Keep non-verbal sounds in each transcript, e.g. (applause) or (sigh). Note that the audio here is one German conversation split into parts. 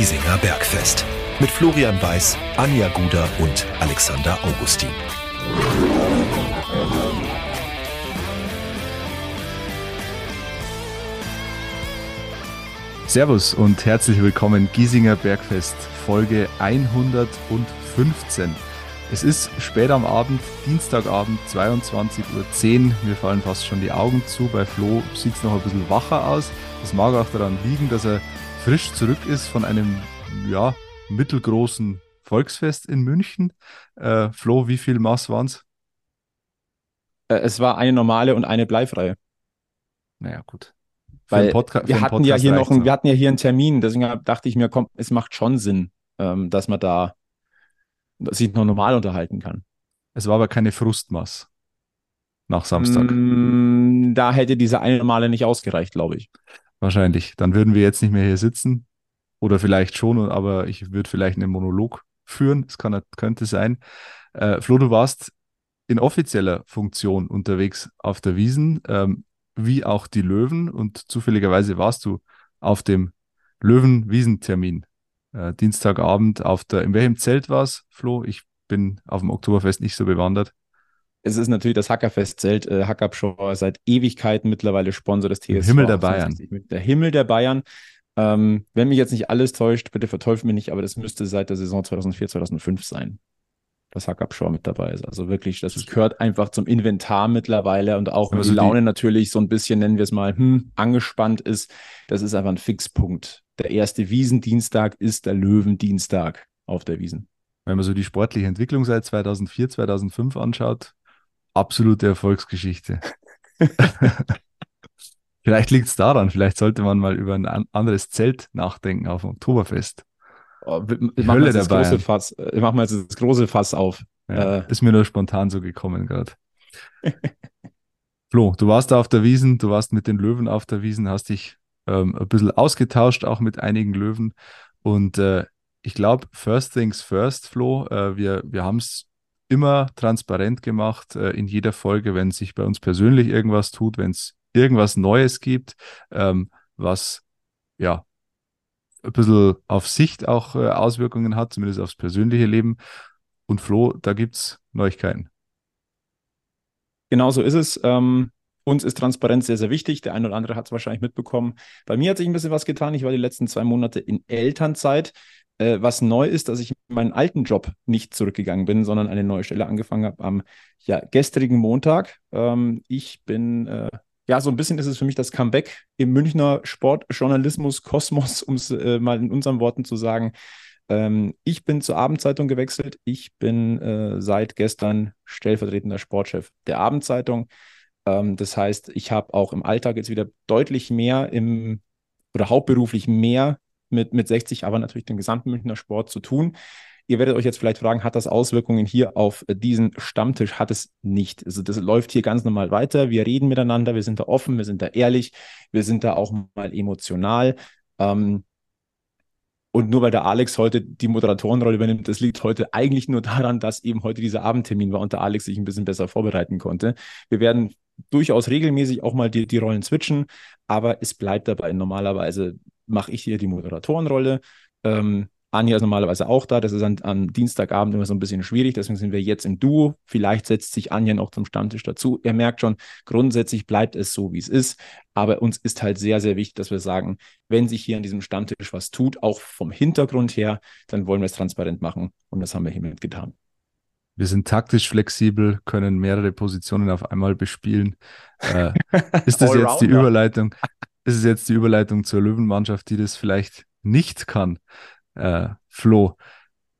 Giesinger Bergfest. Mit Florian Weiß, Anja Guder und Alexander Augustin. Servus und herzlich willkommen Giesinger Bergfest, Folge 115. Es ist spät am Abend, Dienstagabend, 22.10 Uhr. Mir fallen fast schon die Augen zu. Bei Flo sieht es noch ein bisschen wacher aus. Das mag auch daran liegen, dass er frisch zurück ist von einem ja, mittelgroßen Volksfest in München. Äh, Flo, wie viel Maß waren es? Äh, es war eine normale und eine bleifreie. Naja, gut. Weil wir hatten ja hier noch, einen, wir hatten ja hier einen Termin, deswegen dachte ich mir, komm, es macht schon Sinn, ähm, dass man da sich noch normal unterhalten kann. Es war aber keine Frustmaß nach Samstag. Mm, da hätte diese eine Male nicht ausgereicht, glaube ich. Wahrscheinlich. Dann würden wir jetzt nicht mehr hier sitzen. Oder vielleicht schon, aber ich würde vielleicht einen Monolog führen. Das könnte sein. Äh, Flo, du warst in offizieller Funktion unterwegs auf der Wiesen, ähm, wie auch die Löwen. Und zufälligerweise warst du auf dem Löwen-Wiesentermin. Äh, Dienstagabend auf der, in welchem Zelt war es, Flo? Ich bin auf dem Oktoberfest nicht so bewandert es ist natürlich das Hackerfest-Zelt. Äh, Hackabschau seit Ewigkeiten mittlerweile Sponsor des TSV. Der Himmel der Bayern. Der Himmel der Bayern. Ähm, wenn mich jetzt nicht alles täuscht, bitte verteufelt mich nicht, aber das müsste seit der Saison 2004, 2005 sein, dass Hackabschau mit dabei ist. Also wirklich, das gehört einfach zum Inventar mittlerweile und auch wenn die Laune natürlich so ein bisschen, nennen wir es mal, hm, angespannt ist. Das ist einfach ein Fixpunkt. Der erste Wiesendienstag ist der Löwendienstag auf der Wiesen. Wenn man so die sportliche Entwicklung seit 2004, 2005 anschaut, absolute Erfolgsgeschichte. (laughs) vielleicht liegt es daran, vielleicht sollte man mal über ein anderes Zelt nachdenken auf dem Oktoberfest. Oh, ich mache ich mach mal jetzt das große Fass auf. Ja, äh. Ist mir nur spontan so gekommen gerade. (laughs) Flo, du warst da auf der Wiesen, du warst mit den Löwen auf der Wiesen, hast dich ähm, ein bisschen ausgetauscht, auch mit einigen Löwen. Und äh, ich glaube, first things first, Flo, äh, wir, wir haben es immer transparent gemacht äh, in jeder Folge, wenn sich bei uns persönlich irgendwas tut, wenn es irgendwas Neues gibt, ähm, was ja ein bisschen auf Sicht auch äh, Auswirkungen hat, zumindest aufs persönliche Leben. Und Flo, da gibt es Neuigkeiten. Genau so ist es. Ähm, uns ist Transparenz sehr, sehr wichtig. Der eine oder andere hat es wahrscheinlich mitbekommen. Bei mir hat sich ein bisschen was getan. Ich war die letzten zwei Monate in Elternzeit. Äh, was neu ist, dass ich in meinen alten Job nicht zurückgegangen bin, sondern eine neue Stelle angefangen habe am ja, gestrigen Montag. Ähm, ich bin, äh, ja, so ein bisschen ist es für mich das Comeback im Münchner Sportjournalismus-Kosmos, (laughs) um es äh, mal in unseren Worten zu sagen. Ähm, ich bin zur Abendzeitung gewechselt. Ich bin äh, seit gestern stellvertretender Sportchef der Abendzeitung. Ähm, das heißt, ich habe auch im Alltag jetzt wieder deutlich mehr im oder hauptberuflich mehr mit, mit 60, aber natürlich dem gesamten Münchner Sport zu tun. Ihr werdet euch jetzt vielleicht fragen, hat das Auswirkungen hier auf diesen Stammtisch? Hat es nicht. Also das läuft hier ganz normal weiter. Wir reden miteinander, wir sind da offen, wir sind da ehrlich, wir sind da auch mal emotional. Ähm, und nur weil der Alex heute die Moderatorenrolle übernimmt, das liegt heute eigentlich nur daran, dass eben heute dieser Abendtermin war und der Alex sich ein bisschen besser vorbereiten konnte. Wir werden durchaus regelmäßig auch mal die, die Rollen switchen, aber es bleibt dabei. Normalerweise mache ich hier die Moderatorenrolle. Ähm, Anja ist normalerweise auch da. Das ist an, am Dienstagabend immer so ein bisschen schwierig. Deswegen sind wir jetzt im Duo. Vielleicht setzt sich Anja noch zum Stammtisch dazu. Ihr merkt schon, grundsätzlich bleibt es so, wie es ist. Aber uns ist halt sehr, sehr wichtig, dass wir sagen, wenn sich hier an diesem Stammtisch was tut, auch vom Hintergrund her, dann wollen wir es transparent machen. Und das haben wir hiermit getan. Wir sind taktisch flexibel, können mehrere Positionen auf einmal bespielen. Äh, (laughs) ist das jetzt die Überleitung? Ist es jetzt die Überleitung zur Löwenmannschaft, die das vielleicht nicht kann? Äh, Flo,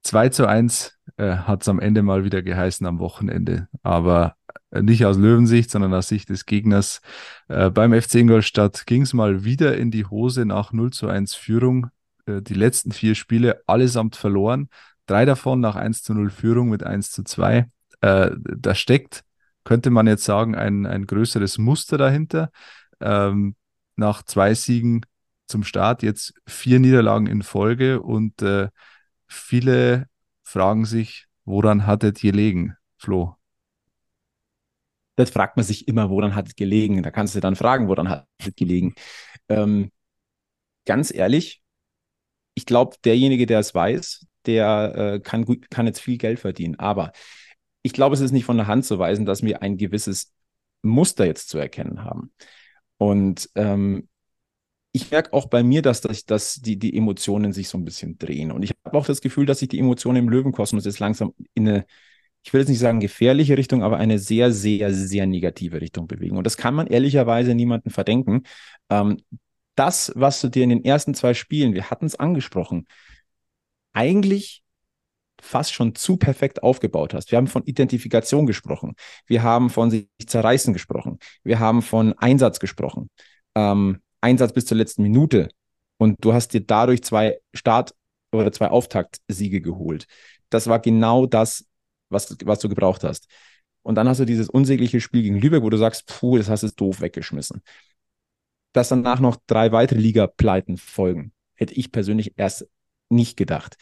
2 zu 1 äh, hat es am Ende mal wieder geheißen am Wochenende, aber nicht aus Löwensicht, sondern aus Sicht des Gegners. Äh, beim FC Ingolstadt ging es mal wieder in die Hose nach 0 zu 1 Führung. Äh, die letzten vier Spiele allesamt verloren. Drei davon nach 1 zu 0 Führung mit 1 zu 2. Äh, da steckt, könnte man jetzt sagen, ein, ein größeres Muster dahinter. Ähm, nach zwei Siegen zum Start jetzt vier Niederlagen in Folge und äh, viele fragen sich, woran hat es gelegen, Flo? Das fragt man sich immer, woran hat es gelegen. Da kannst du dann fragen, woran hat es gelegen. Ähm, ganz ehrlich, ich glaube, derjenige, der es weiß, der äh, kann, gut, kann jetzt viel Geld verdienen. Aber ich glaube, es ist nicht von der Hand zu weisen, dass wir ein gewisses Muster jetzt zu erkennen haben. Und ähm, ich merke auch bei mir, dass, dass, dass die, die Emotionen sich so ein bisschen drehen. Und ich habe auch das Gefühl, dass sich die Emotionen im Löwenkosmos jetzt langsam in eine, ich will jetzt nicht sagen gefährliche Richtung, aber eine sehr, sehr, sehr negative Richtung bewegen. Und das kann man ehrlicherweise niemandem verdenken. Ähm, das, was du dir in den ersten zwei Spielen, wir hatten es angesprochen, eigentlich fast schon zu perfekt aufgebaut hast. Wir haben von Identifikation gesprochen. Wir haben von sich zerreißen gesprochen. Wir haben von Einsatz gesprochen. Ähm, Einsatz bis zur letzten Minute. Und du hast dir dadurch zwei Start- oder zwei Auftaktsiege geholt. Das war genau das, was, was du gebraucht hast. Und dann hast du dieses unsägliche Spiel gegen Lübeck, wo du sagst, puh, das hast du doof weggeschmissen. Dass danach noch drei weitere Liga-Pleiten folgen, hätte ich persönlich erst nicht gedacht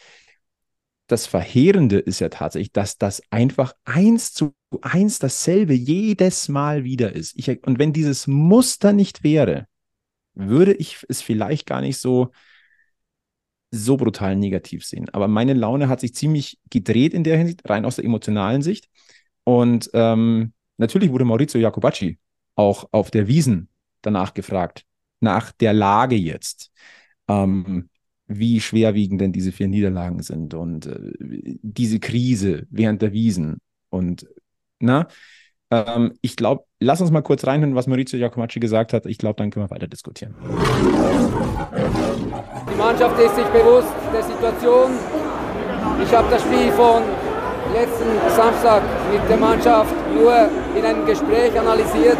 das Verheerende ist ja tatsächlich, dass das einfach eins zu eins dasselbe jedes Mal wieder ist. Ich, und wenn dieses Muster nicht wäre, würde ich es vielleicht gar nicht so, so brutal negativ sehen. Aber meine Laune hat sich ziemlich gedreht in der Hinsicht, rein aus der emotionalen Sicht. Und ähm, natürlich wurde Maurizio Jacobacci auch auf der Wiesen danach gefragt, nach der Lage jetzt. Ähm, wie schwerwiegend denn diese vier Niederlagen sind und äh, diese Krise während der Wiesen. Und na, ähm, ich glaube, lass uns mal kurz reinhören, was Maurizio Giacomacci gesagt hat. Ich glaube, dann können wir weiter diskutieren. Die Mannschaft ist sich bewusst der Situation. Ich habe das Spiel von letzten Samstag mit der Mannschaft nur in einem Gespräch analysiert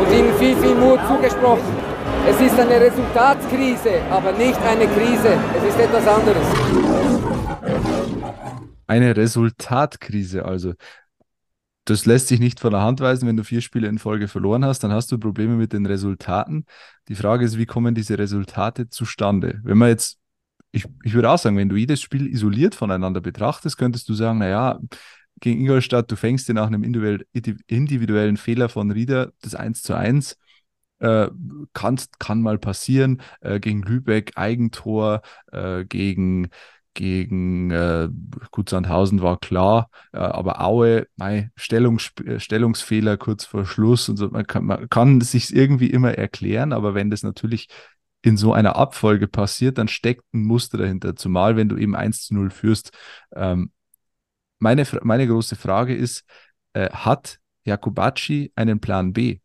und ihnen viel, viel Mut zugesprochen. Es ist eine Resultatskrise, aber nicht eine Krise. Es ist etwas anderes. Eine Resultatkrise, also. Das lässt sich nicht von der Hand weisen. Wenn du vier Spiele in Folge verloren hast, dann hast du Probleme mit den Resultaten. Die Frage ist, wie kommen diese Resultate zustande? Wenn man jetzt, ich, ich würde auch sagen, wenn du jedes Spiel isoliert voneinander betrachtest, könntest du sagen, naja, gegen Ingolstadt, du fängst dir nach einem individuellen Fehler von Rieder das 1 zu 1 äh, kann, kann mal passieren. Äh, gegen Lübeck Eigentor, äh, gegen, gegen äh, gut Sandhausen war klar, äh, aber Aue, mei, Stellungs Stellungsfehler kurz vor Schluss und so. Man kann, man kann sich irgendwie immer erklären, aber wenn das natürlich in so einer Abfolge passiert, dann steckt ein Muster dahinter, zumal wenn du eben 1 zu 0 führst. Ähm, meine, meine große Frage ist, äh, hat Jakubacci einen Plan B?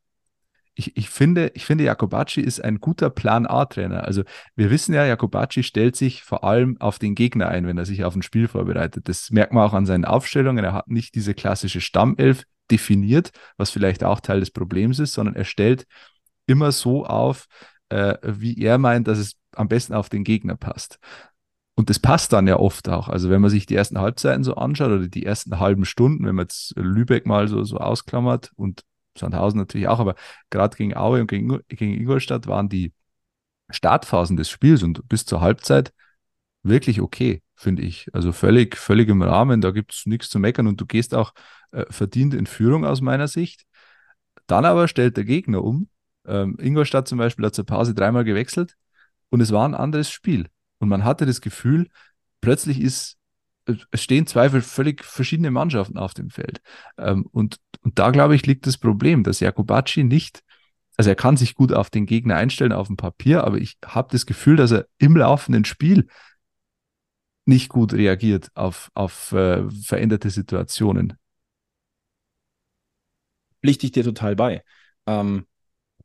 Ich, ich, finde, ich finde, Jakobacci ist ein guter Plan A-Trainer. Also wir wissen ja, Jakobacci stellt sich vor allem auf den Gegner ein, wenn er sich auf ein Spiel vorbereitet. Das merkt man auch an seinen Aufstellungen. Er hat nicht diese klassische Stammelf definiert, was vielleicht auch Teil des Problems ist, sondern er stellt immer so auf, äh, wie er meint, dass es am besten auf den Gegner passt. Und das passt dann ja oft auch. Also wenn man sich die ersten Halbzeiten so anschaut oder die ersten halben Stunden, wenn man jetzt Lübeck mal so, so ausklammert und Sandhausen natürlich auch, aber gerade gegen Aue und gegen, gegen Ingolstadt waren die Startphasen des Spiels und bis zur Halbzeit wirklich okay, finde ich. Also völlig, völlig im Rahmen, da gibt es nichts zu meckern und du gehst auch äh, verdient in Führung aus meiner Sicht. Dann aber stellt der Gegner um. Ähm, Ingolstadt zum Beispiel hat zur Pause dreimal gewechselt und es war ein anderes Spiel. Und man hatte das Gefühl, plötzlich ist es stehen zwei völlig verschiedene Mannschaften auf dem Feld. Ähm, und, und da, glaube ich, liegt das Problem, dass Jakubacci nicht, also er kann sich gut auf den Gegner einstellen auf dem Papier, aber ich habe das Gefühl, dass er im laufenden Spiel nicht gut reagiert auf, auf äh, veränderte Situationen. Pflichte ich dir total bei. Ähm,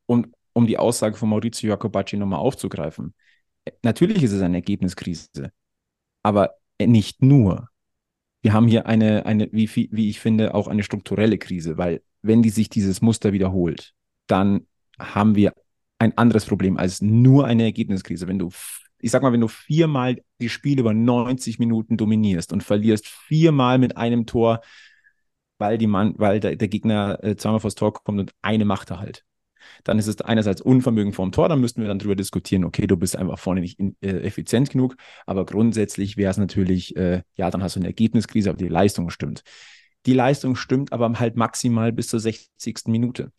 und um die Aussage von Maurizio Jacobacci nochmal aufzugreifen. Natürlich ist es eine Ergebniskrise, aber nicht nur. Wir haben hier eine, eine wie, wie ich finde, auch eine strukturelle Krise, weil wenn die sich dieses Muster wiederholt, dann haben wir ein anderes Problem als nur eine Ergebniskrise. Wenn du, ich sag mal, wenn du viermal die Spiele über 90 Minuten dominierst und verlierst viermal mit einem Tor, weil, die Mann, weil der, der Gegner äh, zweimal vors Tor kommt und eine macht er halt dann ist es einerseits Unvermögen vorm Tor, dann müssten wir dann darüber diskutieren, okay, du bist einfach vorne nicht in, äh, effizient genug, aber grundsätzlich wäre es natürlich, äh, ja, dann hast du eine Ergebniskrise, aber die Leistung stimmt. Die Leistung stimmt aber halt maximal bis zur 60. Minute.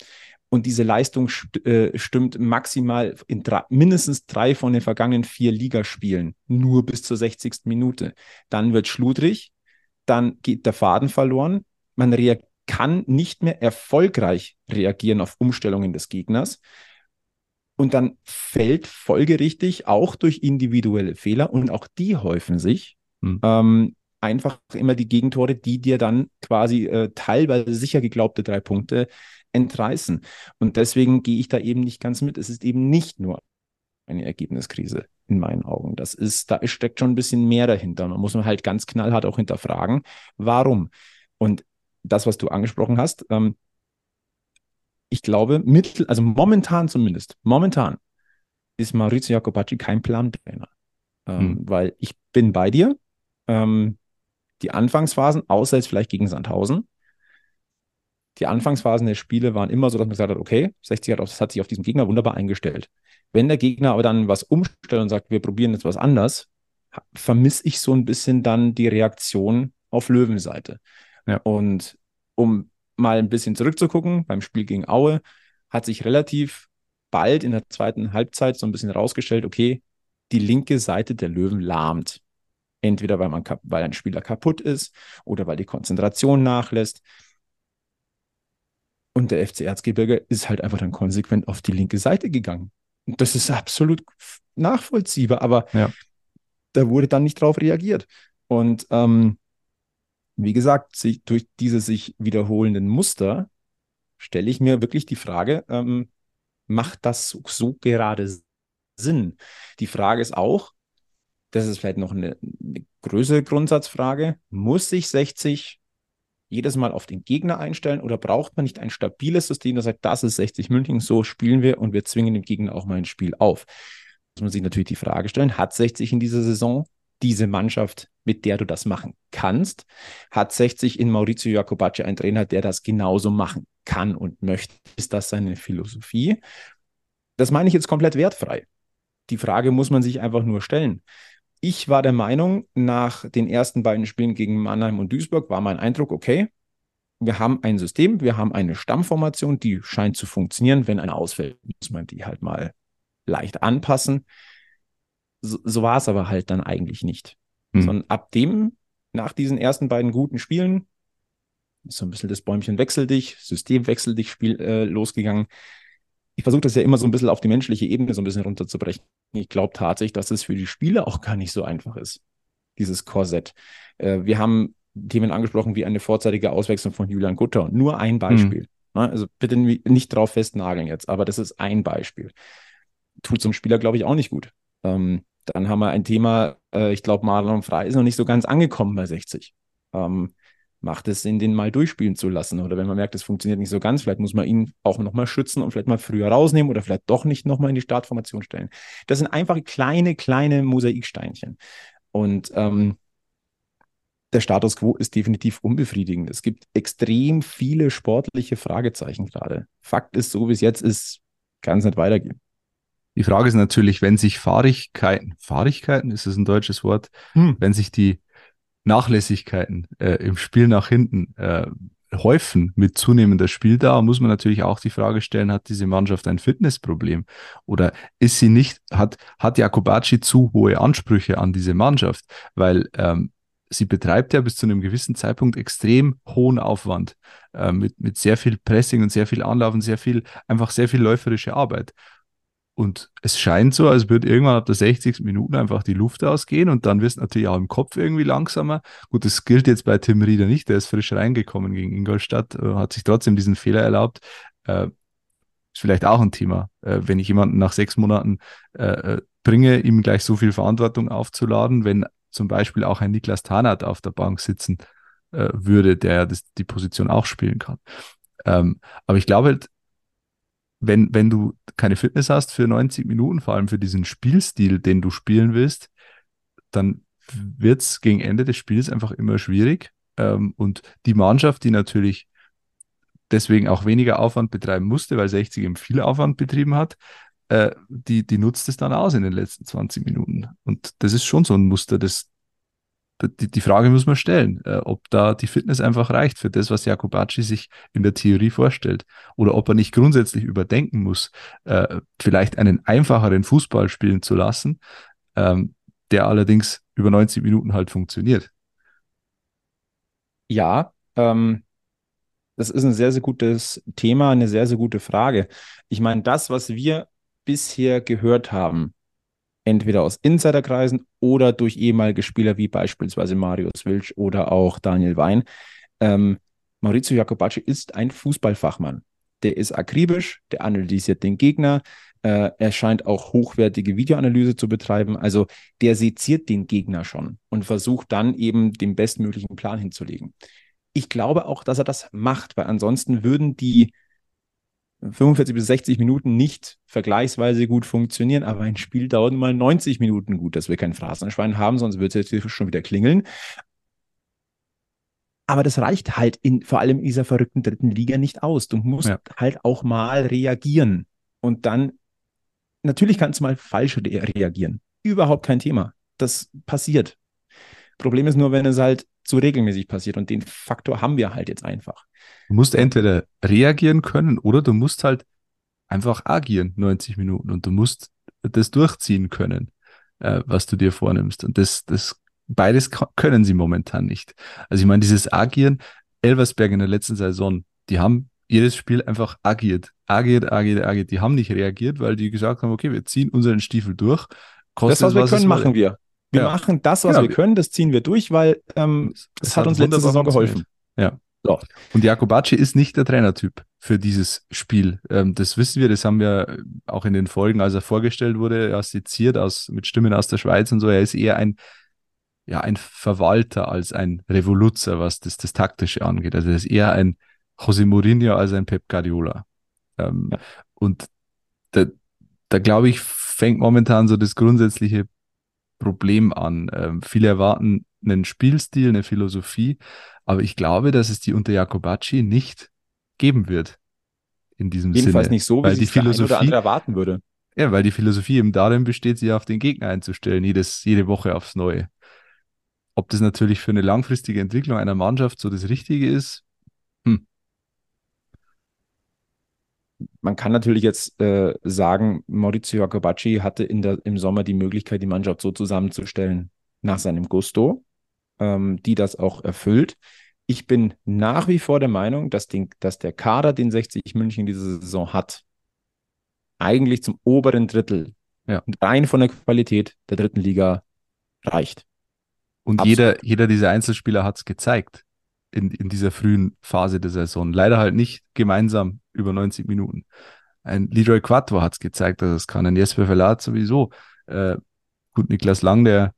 und diese Leistung st äh, stimmt maximal in drei, mindestens drei von den vergangenen vier Ligaspielen, nur bis zur 60. Minute. Dann wird schludrig, dann geht der Faden verloren, man kann nicht mehr erfolgreich reagieren auf Umstellungen des Gegners. Und dann fällt folgerichtig auch durch individuelle Fehler, und auch die häufen sich, hm. ähm, einfach immer die Gegentore, die dir dann quasi äh, teilweise sicher geglaubte drei Punkte entreißen. Und deswegen gehe ich da eben nicht ganz mit. Es ist eben nicht nur eine Ergebniskrise in meinen Augen. Das ist, da steckt schon ein bisschen mehr dahinter. Man muss man halt ganz knallhart auch hinterfragen, warum. Und das, was du angesprochen hast, ähm, ich glaube, mittel, also momentan zumindest, momentan ist Maurizio Jacobacci kein Plantrainer. Ähm, hm. Weil ich bin bei dir. Ähm, die Anfangsphasen, außer jetzt vielleicht gegen Sandhausen, die Anfangsphasen der Spiele waren immer so, dass man gesagt hat, okay, 60 hat, auf, hat sich auf diesen Gegner wunderbar eingestellt. Wenn der Gegner aber dann was umstellt und sagt, wir probieren jetzt was anders, vermisse ich so ein bisschen dann die Reaktion auf Löwenseite. Ja. Und um mal ein bisschen zurückzugucken, beim Spiel gegen Aue hat sich relativ bald in der zweiten Halbzeit so ein bisschen rausgestellt, okay, die linke Seite der Löwen lahmt. Entweder weil, man, weil ein Spieler kaputt ist oder weil die Konzentration nachlässt. Und der FC Erzgebirge ist halt einfach dann konsequent auf die linke Seite gegangen. Und das ist absolut nachvollziehbar, aber ja. da wurde dann nicht drauf reagiert. Und ähm, wie gesagt, sich, durch diese sich wiederholenden Muster stelle ich mir wirklich die Frage, ähm, macht das so, so, gerade Sinn? Die Frage ist auch, das ist vielleicht noch eine, eine größere Grundsatzfrage, muss sich 60 jedes Mal auf den Gegner einstellen oder braucht man nicht ein stabiles System, das sagt, das ist 60 München, so spielen wir und wir zwingen den Gegner auch mal ein Spiel auf? Muss man sich natürlich die Frage stellen, hat 60 in dieser Saison diese Mannschaft, mit der du das machen kannst? Hat 60 in Maurizio Jacobacci einen Trainer, der das genauso machen kann und möchte? Ist das seine Philosophie? Das meine ich jetzt komplett wertfrei. Die Frage muss man sich einfach nur stellen. Ich war der Meinung, nach den ersten beiden Spielen gegen Mannheim und Duisburg war mein Eindruck, okay, wir haben ein System, wir haben eine Stammformation, die scheint zu funktionieren. Wenn eine ausfällt, muss man die halt mal leicht anpassen. So, so war es aber halt dann eigentlich nicht. Hm. Sondern ab dem, nach diesen ersten beiden guten Spielen, ist so ein bisschen das Bäumchen wechsel dich, System wechsel dich Spiel äh, losgegangen ich versuche das ja immer so ein bisschen auf die menschliche Ebene so ein bisschen runterzubrechen. Ich glaube tatsächlich, dass es für die Spieler auch gar nicht so einfach ist, dieses Korsett. Äh, wir haben Themen angesprochen wie eine vorzeitige Auswechslung von Julian Gutter. Nur ein Beispiel. Mhm. Also bitte nicht drauf festnageln jetzt, aber das ist ein Beispiel. Tut zum Spieler, glaube ich, auch nicht gut. Ähm, dann haben wir ein Thema, äh, ich glaube, Marlon Frei ist noch nicht so ganz angekommen bei 60. Ähm, macht es Sinn, den mal durchspielen zu lassen. Oder wenn man merkt, es funktioniert nicht so ganz, vielleicht muss man ihn auch nochmal schützen und vielleicht mal früher rausnehmen oder vielleicht doch nicht nochmal in die Startformation stellen. Das sind einfach kleine, kleine Mosaiksteinchen. Und ähm, der Status quo ist definitiv unbefriedigend. Es gibt extrem viele sportliche Fragezeichen gerade. Fakt ist, so wie es jetzt ist, kann es nicht weitergehen. Die Frage ist natürlich, wenn sich Fahrigkeiten, Fahrigkeiten ist es ein deutsches Wort, hm. wenn sich die Nachlässigkeiten äh, im Spiel nach hinten äh, häufen mit zunehmender Spieldauer, muss man natürlich auch die Frage stellen, hat diese Mannschaft ein Fitnessproblem? Oder ist sie nicht, hat, hat Jakobacci zu hohe Ansprüche an diese Mannschaft? Weil ähm, sie betreibt ja bis zu einem gewissen Zeitpunkt extrem hohen Aufwand äh, mit, mit sehr viel Pressing und sehr viel Anlauf und sehr viel, einfach sehr viel läuferische Arbeit. Und es scheint so, als würde irgendwann ab der 60. Minute einfach die Luft ausgehen und dann wirst du natürlich auch im Kopf irgendwie langsamer. Gut, das gilt jetzt bei Tim Rieder nicht, der ist frisch reingekommen gegen Ingolstadt, äh, hat sich trotzdem diesen Fehler erlaubt. Äh, ist vielleicht auch ein Thema, äh, wenn ich jemanden nach sechs Monaten äh, äh, bringe, ihm gleich so viel Verantwortung aufzuladen, wenn zum Beispiel auch ein Niklas Tarnat auf der Bank sitzen äh, würde, der das, die Position auch spielen kann. Ähm, aber ich glaube, halt, wenn, wenn du keine Fitness hast für 90 Minuten, vor allem für diesen Spielstil, den du spielen willst, dann wird es gegen Ende des Spiels einfach immer schwierig. Ähm, und die Mannschaft, die natürlich deswegen auch weniger Aufwand betreiben musste, weil 60 eben viel Aufwand betrieben hat, äh, die, die nutzt es dann aus in den letzten 20 Minuten. Und das ist schon so ein Muster, das die, die Frage muss man stellen, äh, ob da die Fitness einfach reicht für das, was Jakobacci sich in der Theorie vorstellt. Oder ob er nicht grundsätzlich überdenken muss, äh, vielleicht einen einfacheren Fußball spielen zu lassen, ähm, der allerdings über 90 Minuten halt funktioniert. Ja, ähm, das ist ein sehr, sehr gutes Thema, eine sehr, sehr gute Frage. Ich meine, das, was wir bisher gehört haben, entweder aus Insiderkreisen oder durch ehemalige Spieler wie beispielsweise Marius Wilsch oder auch Daniel Wein. Ähm, Maurizio Jacobacci ist ein Fußballfachmann. Der ist akribisch, der analysiert den Gegner, äh, er scheint auch hochwertige Videoanalyse zu betreiben. Also der seziert den Gegner schon und versucht dann eben den bestmöglichen Plan hinzulegen. Ich glaube auch, dass er das macht, weil ansonsten würden die 45 bis 60 Minuten nicht vergleichsweise gut funktionieren, aber ein Spiel dauert mal 90 Minuten gut, dass wir kein Phrasenschwein haben, sonst wird es jetzt schon wieder klingeln. Aber das reicht halt in, vor allem in dieser verrückten dritten Liga nicht aus. Du musst ja. halt auch mal reagieren. Und dann, natürlich kannst du mal falsch reagieren. Überhaupt kein Thema. Das passiert. Problem ist nur, wenn es halt zu regelmäßig passiert. Und den Faktor haben wir halt jetzt einfach. Du musst entweder reagieren können oder du musst halt einfach agieren 90 Minuten und du musst das durchziehen können, äh, was du dir vornimmst. Und das, das beides können sie momentan nicht. Also ich meine, dieses Agieren, Elversberg in der letzten Saison, die haben jedes Spiel einfach agiert, agiert, agiert, agiert. Die haben nicht reagiert, weil die gesagt haben, okay, wir ziehen unseren Stiefel durch. Kostet das, was wir können, machen wir. Wir ja. machen das, was genau. wir können, das ziehen wir durch, weil ähm, das, das hat, uns letzte Saison geholfen. Ja. So. Und Jakobacci ist nicht der Trainertyp für dieses Spiel. Ähm, das wissen wir, das haben wir auch in den Folgen, als er vorgestellt wurde, assiziert aus, mit Stimmen aus der Schweiz und so. Er ist eher ein, ja, ein Verwalter als ein Revoluzer, was das, das Taktische angeht. Also er ist eher ein José Mourinho als ein Pep Guardiola. Ähm, ja. Und da, da glaube ich, fängt momentan so das grundsätzliche Problem an. Ähm, viele erwarten einen Spielstil, eine Philosophie, aber ich glaube, dass es die unter Jakobacci nicht geben wird. In diesem Jedenfalls Sinne. nicht so, wie weil die Philosophie oder andere erwarten würde. Ja, weil die Philosophie eben darin besteht, sich auf den Gegner einzustellen, jedes, jede Woche aufs Neue. Ob das natürlich für eine langfristige Entwicklung einer Mannschaft so das Richtige ist, hm. Man kann natürlich jetzt äh, sagen, Maurizio Jacobacci hatte in der, im Sommer die Möglichkeit, die Mannschaft so zusammenzustellen nach seinem Gusto ähm, die das auch erfüllt. Ich bin nach wie vor der Meinung, dass, den, dass der Kader, den 60 München diese Saison hat, eigentlich zum oberen Drittel ja. rein von der Qualität der dritten Liga reicht. Und jeder, jeder dieser Einzelspieler hat es gezeigt in, in dieser frühen Phase der Saison. Leider halt nicht gemeinsam über 90 Minuten. Ein Leroy Quattro hat es gezeigt, dass es kann. Ein Jesper Verlat sowieso. Äh, gut, Niklas Lang, der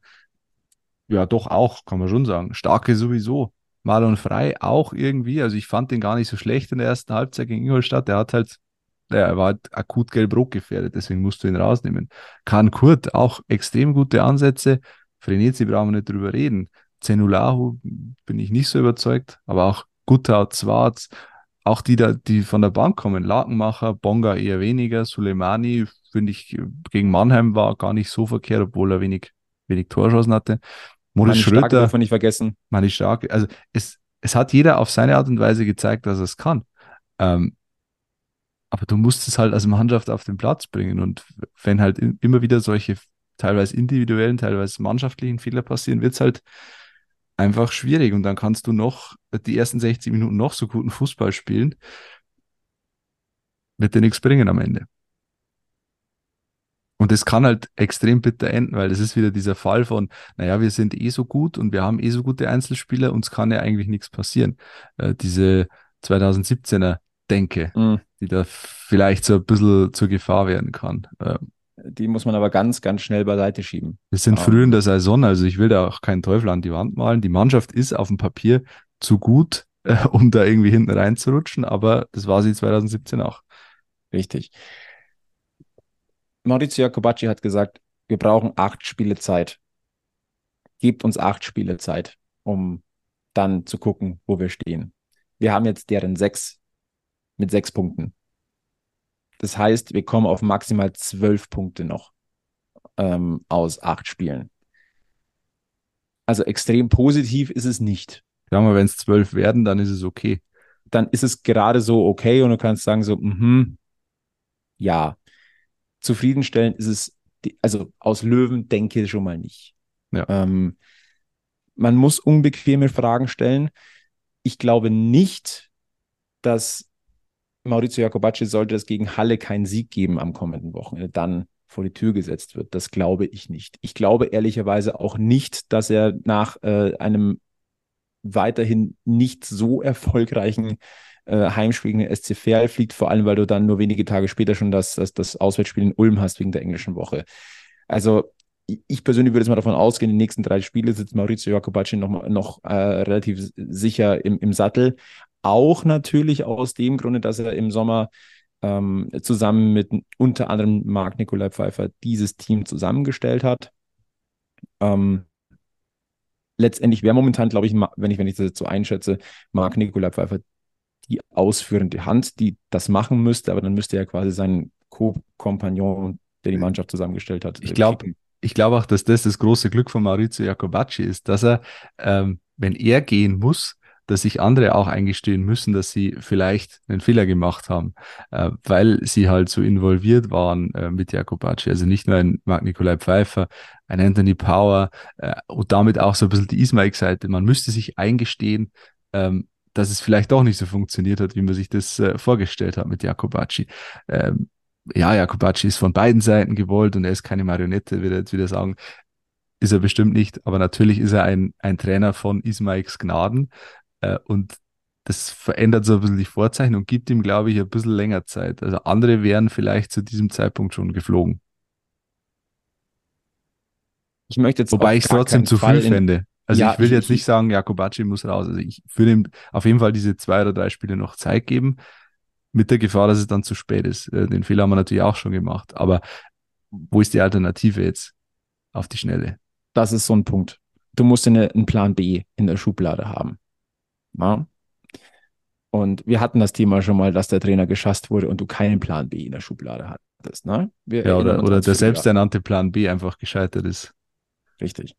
ja, doch auch, kann man schon sagen. Starke sowieso. Marlon Frei auch irgendwie. Also ich fand den gar nicht so schlecht in der ersten Halbzeit gegen Ingolstadt. Der hat halt, er war halt akut gelb-rot gefährdet, deswegen musst du ihn rausnehmen. Kahn Kurt auch extrem gute Ansätze. Frenetzi brauchen wir nicht drüber reden. Zenulahu bin ich nicht so überzeugt, aber auch Guthaut, Zwarz, auch die da, die von der Bank kommen, Lakenmacher, Bonga eher weniger, Suleimani, finde ich, gegen Mannheim war gar nicht so verkehrt, obwohl er wenig, wenig Torschancen hatte. Moritz Schröter. darf man nicht vergessen. Mani Stark. Also es, es hat jeder auf seine Art und Weise gezeigt, dass er es kann. Ähm, aber du musst es halt als Mannschaft auf den Platz bringen. Und wenn halt immer wieder solche teilweise individuellen, teilweise mannschaftlichen Fehler passieren, wird es halt einfach schwierig. Und dann kannst du noch die ersten 60 Minuten noch so guten Fußball spielen. Wird dir nichts bringen am Ende. Und das kann halt extrem bitter enden, weil das ist wieder dieser Fall von, naja, wir sind eh so gut und wir haben eh so gute Einzelspieler, uns kann ja eigentlich nichts passieren. Äh, diese 2017er Denke, mhm. die da vielleicht so ein bisschen zur Gefahr werden kann. Ähm, die muss man aber ganz, ganz schnell beiseite schieben. Wir sind früh in der Saison, also ich will da auch keinen Teufel an die Wand malen. Die Mannschaft ist auf dem Papier zu gut, (laughs) äh, um da irgendwie hinten reinzurutschen, aber das war sie 2017 auch. Richtig. Maurizio Jacobacci hat gesagt, wir brauchen acht Spiele Zeit. Gebt uns acht Spiele Zeit, um dann zu gucken, wo wir stehen. Wir haben jetzt deren sechs mit sechs Punkten. Das heißt, wir kommen auf maximal zwölf Punkte noch ähm, aus acht Spielen. Also extrem positiv ist es nicht. Sagen wir, wenn es zwölf werden, dann ist es okay. Dann ist es gerade so okay und du kannst sagen so, mhm, ja. Zufriedenstellend ist es, also aus Löwen denke ich schon mal nicht. Ja. Ähm, man muss unbequeme Fragen stellen. Ich glaube nicht, dass Maurizio Jacobacci, sollte es gegen Halle keinen Sieg geben am kommenden Wochenende, dann vor die Tür gesetzt wird. Das glaube ich nicht. Ich glaube ehrlicherweise auch nicht, dass er nach äh, einem weiterhin nicht so erfolgreichen äh, Heimspiel gegen SC Verl fliegt, vor allem weil du dann nur wenige Tage später schon das, das, das Auswärtsspiel in Ulm hast wegen der englischen Woche. Also ich persönlich würde jetzt mal davon ausgehen, die nächsten drei Spiele sitzt Maurizio Jacobacci noch, noch äh, relativ sicher im, im Sattel. Auch natürlich aus dem Grunde, dass er im Sommer ähm, zusammen mit unter anderem Marc Nikolai Pfeiffer dieses Team zusammengestellt hat. Ähm, letztendlich wäre momentan, glaube ich, wenn ich, wenn ich das jetzt so einschätze, Marc Nikolai Pfeiffer die ausführende Hand, die das machen müsste, aber dann müsste er quasi seinen Co-Kompagnon, der die Mannschaft zusammengestellt hat. Ich glaube, ich glaube auch, dass das das große Glück von Maurizio Jacobacci ist, dass er, ähm, wenn er gehen muss, dass sich andere auch eingestehen müssen, dass sie vielleicht einen Fehler gemacht haben, äh, weil sie halt so involviert waren äh, mit Jacobacci. Also nicht nur ein Marc Nikolai Pfeiffer, ein Anthony Power äh, und damit auch so ein bisschen die Ismail-Seite. Man müsste sich eingestehen, ähm, dass es vielleicht doch nicht so funktioniert hat, wie man sich das äh, vorgestellt hat mit Jacobacci. Ähm, ja, Jacobacci ist von beiden Seiten gewollt und er ist keine Marionette, würde jetzt wieder sagen. Ist er bestimmt nicht, aber natürlich ist er ein, ein Trainer von Ismaiks Gnaden äh, und das verändert so ein bisschen die Vorzeichen und gibt ihm, glaube ich, ein bisschen länger Zeit. Also andere wären vielleicht zu diesem Zeitpunkt schon geflogen. Ich möchte jetzt Wobei ich es trotzdem zu früh fände. Also ja, ich will ich, jetzt nicht sagen, Jakobacci muss raus. Also ich würde ihm auf jeden Fall diese zwei oder drei Spiele noch Zeit geben, mit der Gefahr, dass es dann zu spät ist. Äh, den Fehler haben wir natürlich auch schon gemacht. Aber wo ist die Alternative jetzt auf die Schnelle? Das ist so ein Punkt. Du musst eine, einen Plan B in der Schublade haben. Ja? Und wir hatten das Thema schon mal, dass der Trainer geschasst wurde und du keinen Plan B in der Schublade hattest. Ne? ja, oder, oder der selbsternannte Plan B einfach gescheitert ist. Richtig.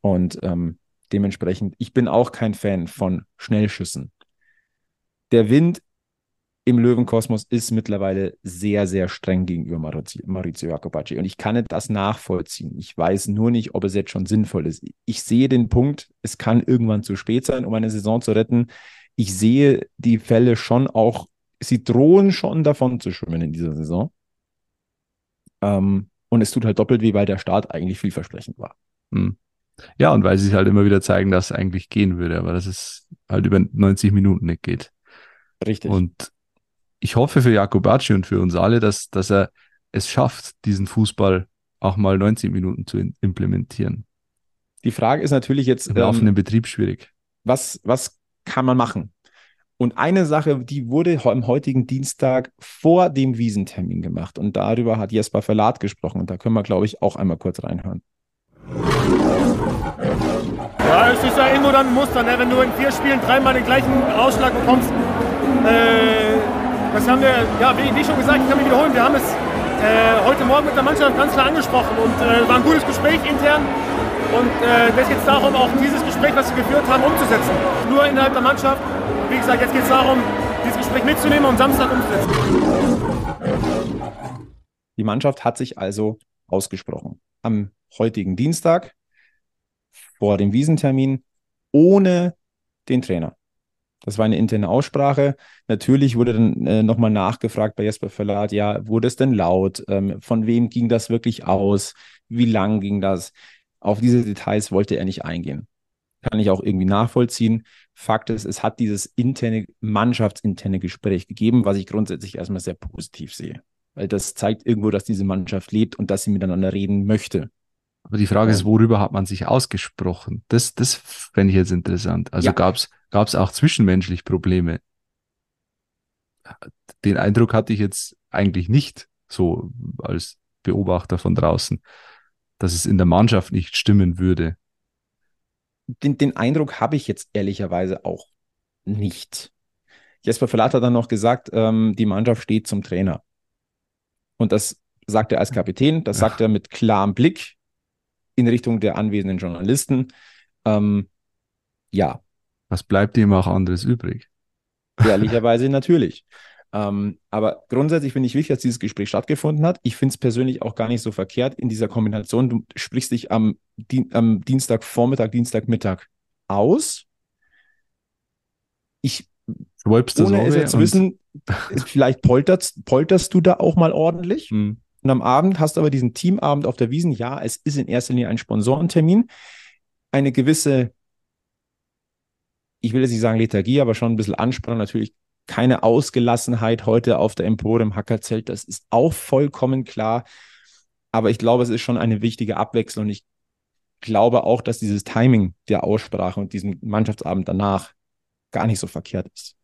Und ähm, dementsprechend, ich bin auch kein Fan von Schnellschüssen. Der Wind im Löwenkosmos ist mittlerweile sehr, sehr streng gegenüber Maurizio, Maurizio Jacobacci. Und ich kann das nachvollziehen. Ich weiß nur nicht, ob es jetzt schon sinnvoll ist. Ich sehe den Punkt, es kann irgendwann zu spät sein, um eine Saison zu retten. Ich sehe die Fälle schon auch, sie drohen schon davon zu schwimmen in dieser Saison. Ähm, und es tut halt doppelt weh, weil der Start eigentlich vielversprechend war. Hm. Ja, und weil sie halt immer wieder zeigen, dass es eigentlich gehen würde, aber dass es halt über 90 Minuten nicht geht. Richtig. Und ich hoffe für Jakobacci und für uns alle, dass, dass er es schafft, diesen Fußball auch mal 90 Minuten zu implementieren. Die Frage ist natürlich jetzt. Im laufenden ähm, Betrieb schwierig. Was, was kann man machen? Und eine Sache, die wurde am heutigen Dienstag vor dem Wiesentermin gemacht. Und darüber hat Jesper Verlat gesprochen. Und da können wir, glaube ich, auch einmal kurz reinhören. Ja, es ist ja irgendwo dann ein Muster, ne? wenn du in vier Spielen dreimal den gleichen Ausschlag bekommst. Äh, das haben wir, ja, wie, wie, schon gesagt, ich kann mich wiederholen, wir haben es äh, heute Morgen mit der Mannschaft ganz klar angesprochen und äh, war ein gutes Gespräch intern. Und äh, jetzt geht es darum, auch dieses Gespräch, was wir geführt haben, umzusetzen. Nur innerhalb der Mannschaft. Wie gesagt, jetzt geht es darum, dieses Gespräch mitzunehmen und Samstag umzusetzen. Die Mannschaft hat sich also ausgesprochen. Am heutigen Dienstag vor dem Wiesentermin ohne den Trainer. Das war eine interne Aussprache. Natürlich wurde dann äh, nochmal nachgefragt bei Jesper Verlat, ja, wurde es denn laut? Ähm, von wem ging das wirklich aus? Wie lang ging das? Auf diese Details wollte er nicht eingehen. Kann ich auch irgendwie nachvollziehen. Fakt ist, es hat dieses interne, mannschaftsinterne Gespräch gegeben, was ich grundsätzlich erstmal sehr positiv sehe. Weil das zeigt irgendwo, dass diese Mannschaft lebt und dass sie miteinander reden möchte. Aber die Frage ist, worüber hat man sich ausgesprochen? Das, das fände ich jetzt interessant. Also ja. gab es auch zwischenmenschlich Probleme? Den Eindruck hatte ich jetzt eigentlich nicht so als Beobachter von draußen, dass es in der Mannschaft nicht stimmen würde. Den, den Eindruck habe ich jetzt ehrlicherweise auch nicht. Jesper Verlat hat dann noch gesagt, ähm, die Mannschaft steht zum Trainer. Und das sagt er als Kapitän, das sagt er mit klarem Blick in Richtung der anwesenden Journalisten. Ähm, ja. Was bleibt ihm auch anderes übrig? (laughs) Ehrlicherweise natürlich. Ähm, aber grundsätzlich finde ich wichtig, dass dieses Gespräch stattgefunden hat. Ich finde es persönlich auch gar nicht so verkehrt in dieser Kombination. Du sprichst dich am, Dien am Dienstagvormittag, Dienstagmittag aus. Ich, ohne es jetzt zu wissen, (laughs) vielleicht polterst, polterst du da auch mal ordentlich. Hm. Und am Abend hast du aber diesen Teamabend auf der Wiesen. Ja, es ist in erster Linie ein Sponsorentermin. Eine gewisse, ich will jetzt nicht sagen Lethargie, aber schon ein bisschen Anspannung. Natürlich keine Ausgelassenheit heute auf der Empore im Hackerzelt. Das ist auch vollkommen klar. Aber ich glaube, es ist schon eine wichtige Abwechslung. Ich glaube auch, dass dieses Timing der Aussprache und diesen Mannschaftsabend danach gar nicht so verkehrt ist.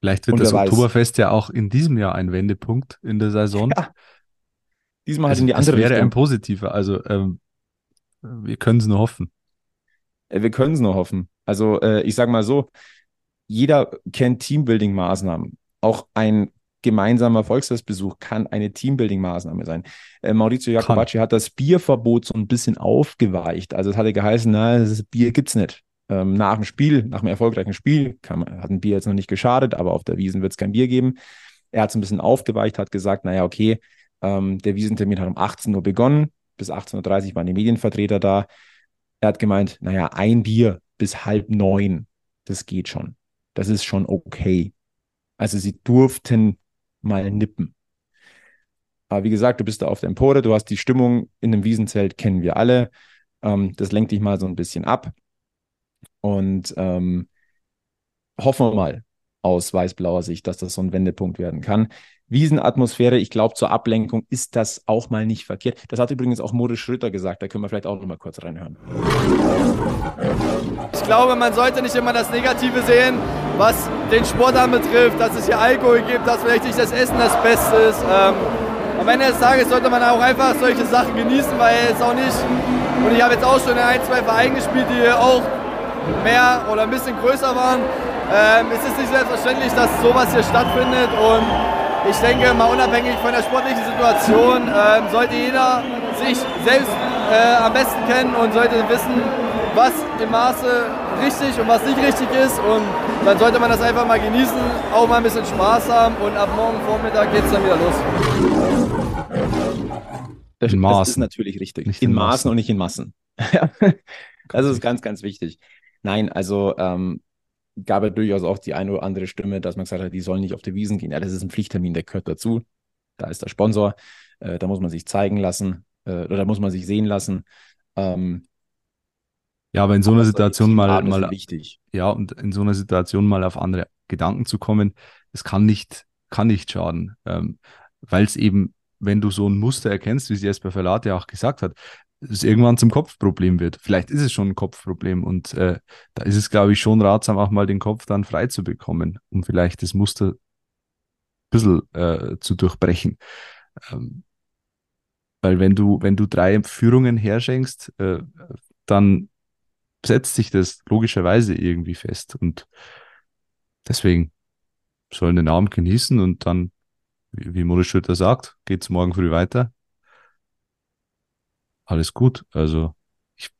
Vielleicht wird das weiß. Oktoberfest ja auch in diesem Jahr ein Wendepunkt in der Saison. Ja. Diesmal halt Also, in die es andere wäre Richtung. ein positiver. Also ähm, wir können es nur hoffen. Äh, Wir können es nur hoffen. Also äh, ich sage mal so, jeder kennt Teambuilding-Maßnahmen. Auch ein gemeinsamer Volksfestbesuch kann eine Teambuilding-Maßnahme sein. Äh, Maurizio Jacobacci hat das Bierverbot so ein bisschen aufgeweicht. Also es hatte geheißen, na, das Bier gibt's nicht. Ähm, nach dem Spiel, nach einem erfolgreichen Spiel, man, hat ein Bier jetzt noch nicht geschadet, aber auf der Wiesen wird es kein Bier geben. Er hat es ein bisschen aufgeweicht, hat gesagt, naja, okay, ähm, der Wiesentermin hat um 18 Uhr begonnen, bis 18.30 Uhr waren die Medienvertreter da. Er hat gemeint, naja, ein Bier bis halb neun, das geht schon. Das ist schon okay. Also sie durften mal nippen. Aber wie gesagt, du bist da auf der Empore, du hast die Stimmung in einem Wiesenzelt, kennen wir alle. Ähm, das lenkt dich mal so ein bisschen ab. Und ähm, hoffen wir mal aus weiß-blauer Sicht, dass das so ein Wendepunkt werden kann. Wiesenatmosphäre, ich glaube, zur Ablenkung ist das auch mal nicht verkehrt. Das hat übrigens auch Moritz Schröter gesagt, da können wir vielleicht auch noch mal kurz reinhören. Ich glaube, man sollte nicht immer das Negative sehen, was den Sport anbetrifft, dass es hier Alkohol gibt, dass vielleicht nicht das Essen das Beste ist. Ähm, am Ende des Tages sollte man auch einfach solche Sachen genießen, weil es auch nicht, und ich habe jetzt auch schon in ein, zwei Vereinen gespielt, die auch mehr oder ein bisschen größer waren. Ähm, es ist nicht selbstverständlich, dass sowas hier stattfindet und ich denke mal unabhängig von der sportlichen Situation ähm, sollte jeder sich selbst äh, am besten kennen und sollte wissen, was im Maße richtig und was nicht richtig ist und dann sollte man das einfach mal genießen, auch mal ein bisschen Spaß haben und ab morgen Vormittag geht es dann wieder los. Das, In das ist Maßen. natürlich richtig. Nicht in in Maßen Maßen. und nicht in Massen. (laughs) das ist ganz, ganz wichtig. Nein, also ähm, gab es durchaus auch die eine oder andere Stimme, dass man gesagt hat, die sollen nicht auf die Wiesen gehen. Ja, das ist ein Pflichttermin, der gehört dazu. Da ist der Sponsor. Äh, da muss man sich zeigen lassen äh, oder da muss man sich sehen lassen. Ähm, Ja, aber in so einer Situation mal, mal wichtig. ja, und in so einer Situation mal auf andere Gedanken zu kommen, das kann nicht, kann nicht schaden. Ähm, Weil es eben, wenn du so ein Muster erkennst, wie es Jesper Verlat ja auch gesagt hat, es irgendwann zum Kopfproblem wird. Vielleicht ist es schon ein Kopfproblem und äh, da ist es, glaube ich, schon ratsam, auch mal den Kopf dann frei zu bekommen, um vielleicht das Muster ein bisschen äh, zu durchbrechen. Ähm, weil wenn du, wenn du drei Führungen herschenkst, äh, dann setzt sich das logischerweise irgendwie fest. Und deswegen sollen den Abend genießen und dann, wie, Moritz Schütter sagt, geht's morgen früh weiter. Alles gut. Also ich,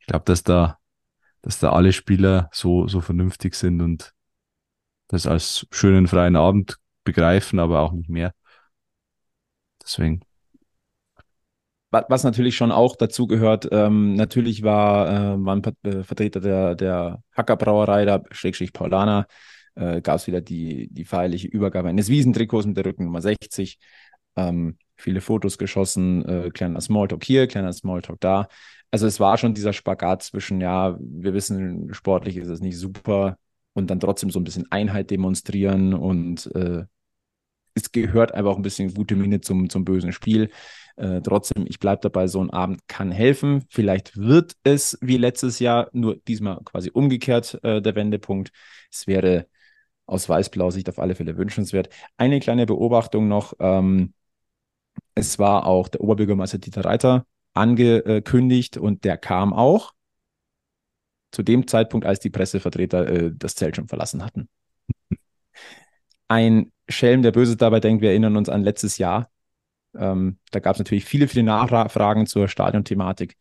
ich glaube, dass da, dass da alle Spieler so, so vernünftig sind und das als schönen freien Abend begreifen, aber auch nicht mehr. Deswegen. Wa- Was natürlich schon auch dazu gehört, ähm, natürlich war, äh, Pat- äh, Vertreter der, der Hackerbrauerei, da Schrägstrich Paulaner, äh, gab es wieder die, die feierliche Übergabe eines Wiesentrikots mit der Rückennummer 60. Ähm, viele Fotos geschossen, äh, kleiner Smalltalk hier, kleiner Smalltalk da. Also es war schon dieser Spagat zwischen, ja, wir wissen, sportlich ist es nicht super und dann trotzdem so ein bisschen Einheit demonstrieren und äh, es gehört einfach auch ein bisschen gute Miene zum, zum bösen Spiel. Äh, trotzdem, ich bleibe dabei, so ein Abend kann helfen. Vielleicht wird es wie letztes Jahr, nur diesmal quasi umgekehrt äh, der Wendepunkt. Es wäre aus weiß-blau Sicht auf alle Fälle wünschenswert. Eine kleine Beobachtung noch. Ähm, es war auch der Oberbürgermeister Dieter Reiter angekündigt und der kam auch zu dem Zeitpunkt, als die Pressevertreter äh, das Zelt schon verlassen hatten. Ein Schelm, der Böses dabei denkt, wir erinnern uns an letztes Jahr. Ähm, da gab es natürlich viele, viele Nachfragen zur Stadionthematik.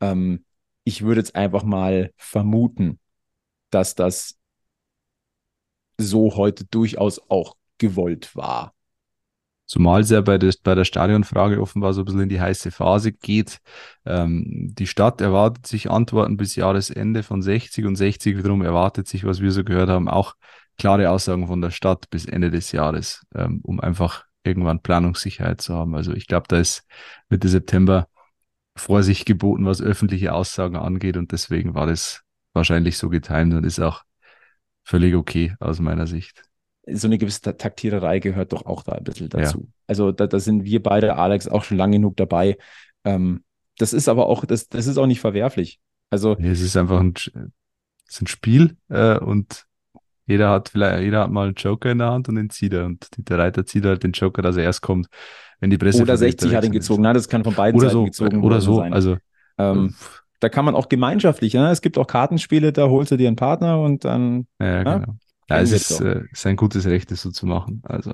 Ähm, ich würde jetzt einfach mal vermuten, dass das so heute durchaus auch gewollt war. Zumal es ja bei der, bei der Stadionfrage offenbar so ein bisschen in die heiße Phase geht. Ähm, die Stadt erwartet sich Antworten bis Jahresende von 60 und 60 wiederum erwartet sich, was wir so gehört haben, auch klare Aussagen von der Stadt bis Ende des Jahres, ähm, um einfach irgendwann Planungssicherheit zu haben. Also ich glaube, da ist Mitte September Vorsicht geboten, was öffentliche Aussagen angeht und deswegen war das wahrscheinlich so getimt und ist auch völlig okay aus meiner Sicht so eine gewisse Taktiererei gehört doch auch da ein bisschen dazu. Ja. Also da, da, sind wir beide, Alex, auch schon lange genug dabei. Ähm, das ist aber auch, das, das ist auch nicht verwerflich. Also nee, es ist einfach ein, ist ein Spiel äh, und jeder hat vielleicht, jeder hat mal einen Joker in der Hand und den zieht er. Und der Reiter zieht halt den Joker, dass er erst kommt, wenn die Presse. Oder 60 hat ihn gezogen. Nein, das kann von beiden oder Seiten so, gezogen Oder so. Sein. Also ähm, da kann man auch gemeinschaftlich, ja? es gibt auch Kartenspiele, da holst du dir einen Partner und dann. Ja, ja? genau. Ja, es ist, äh, ist ein gutes Recht, das so zu machen. Also.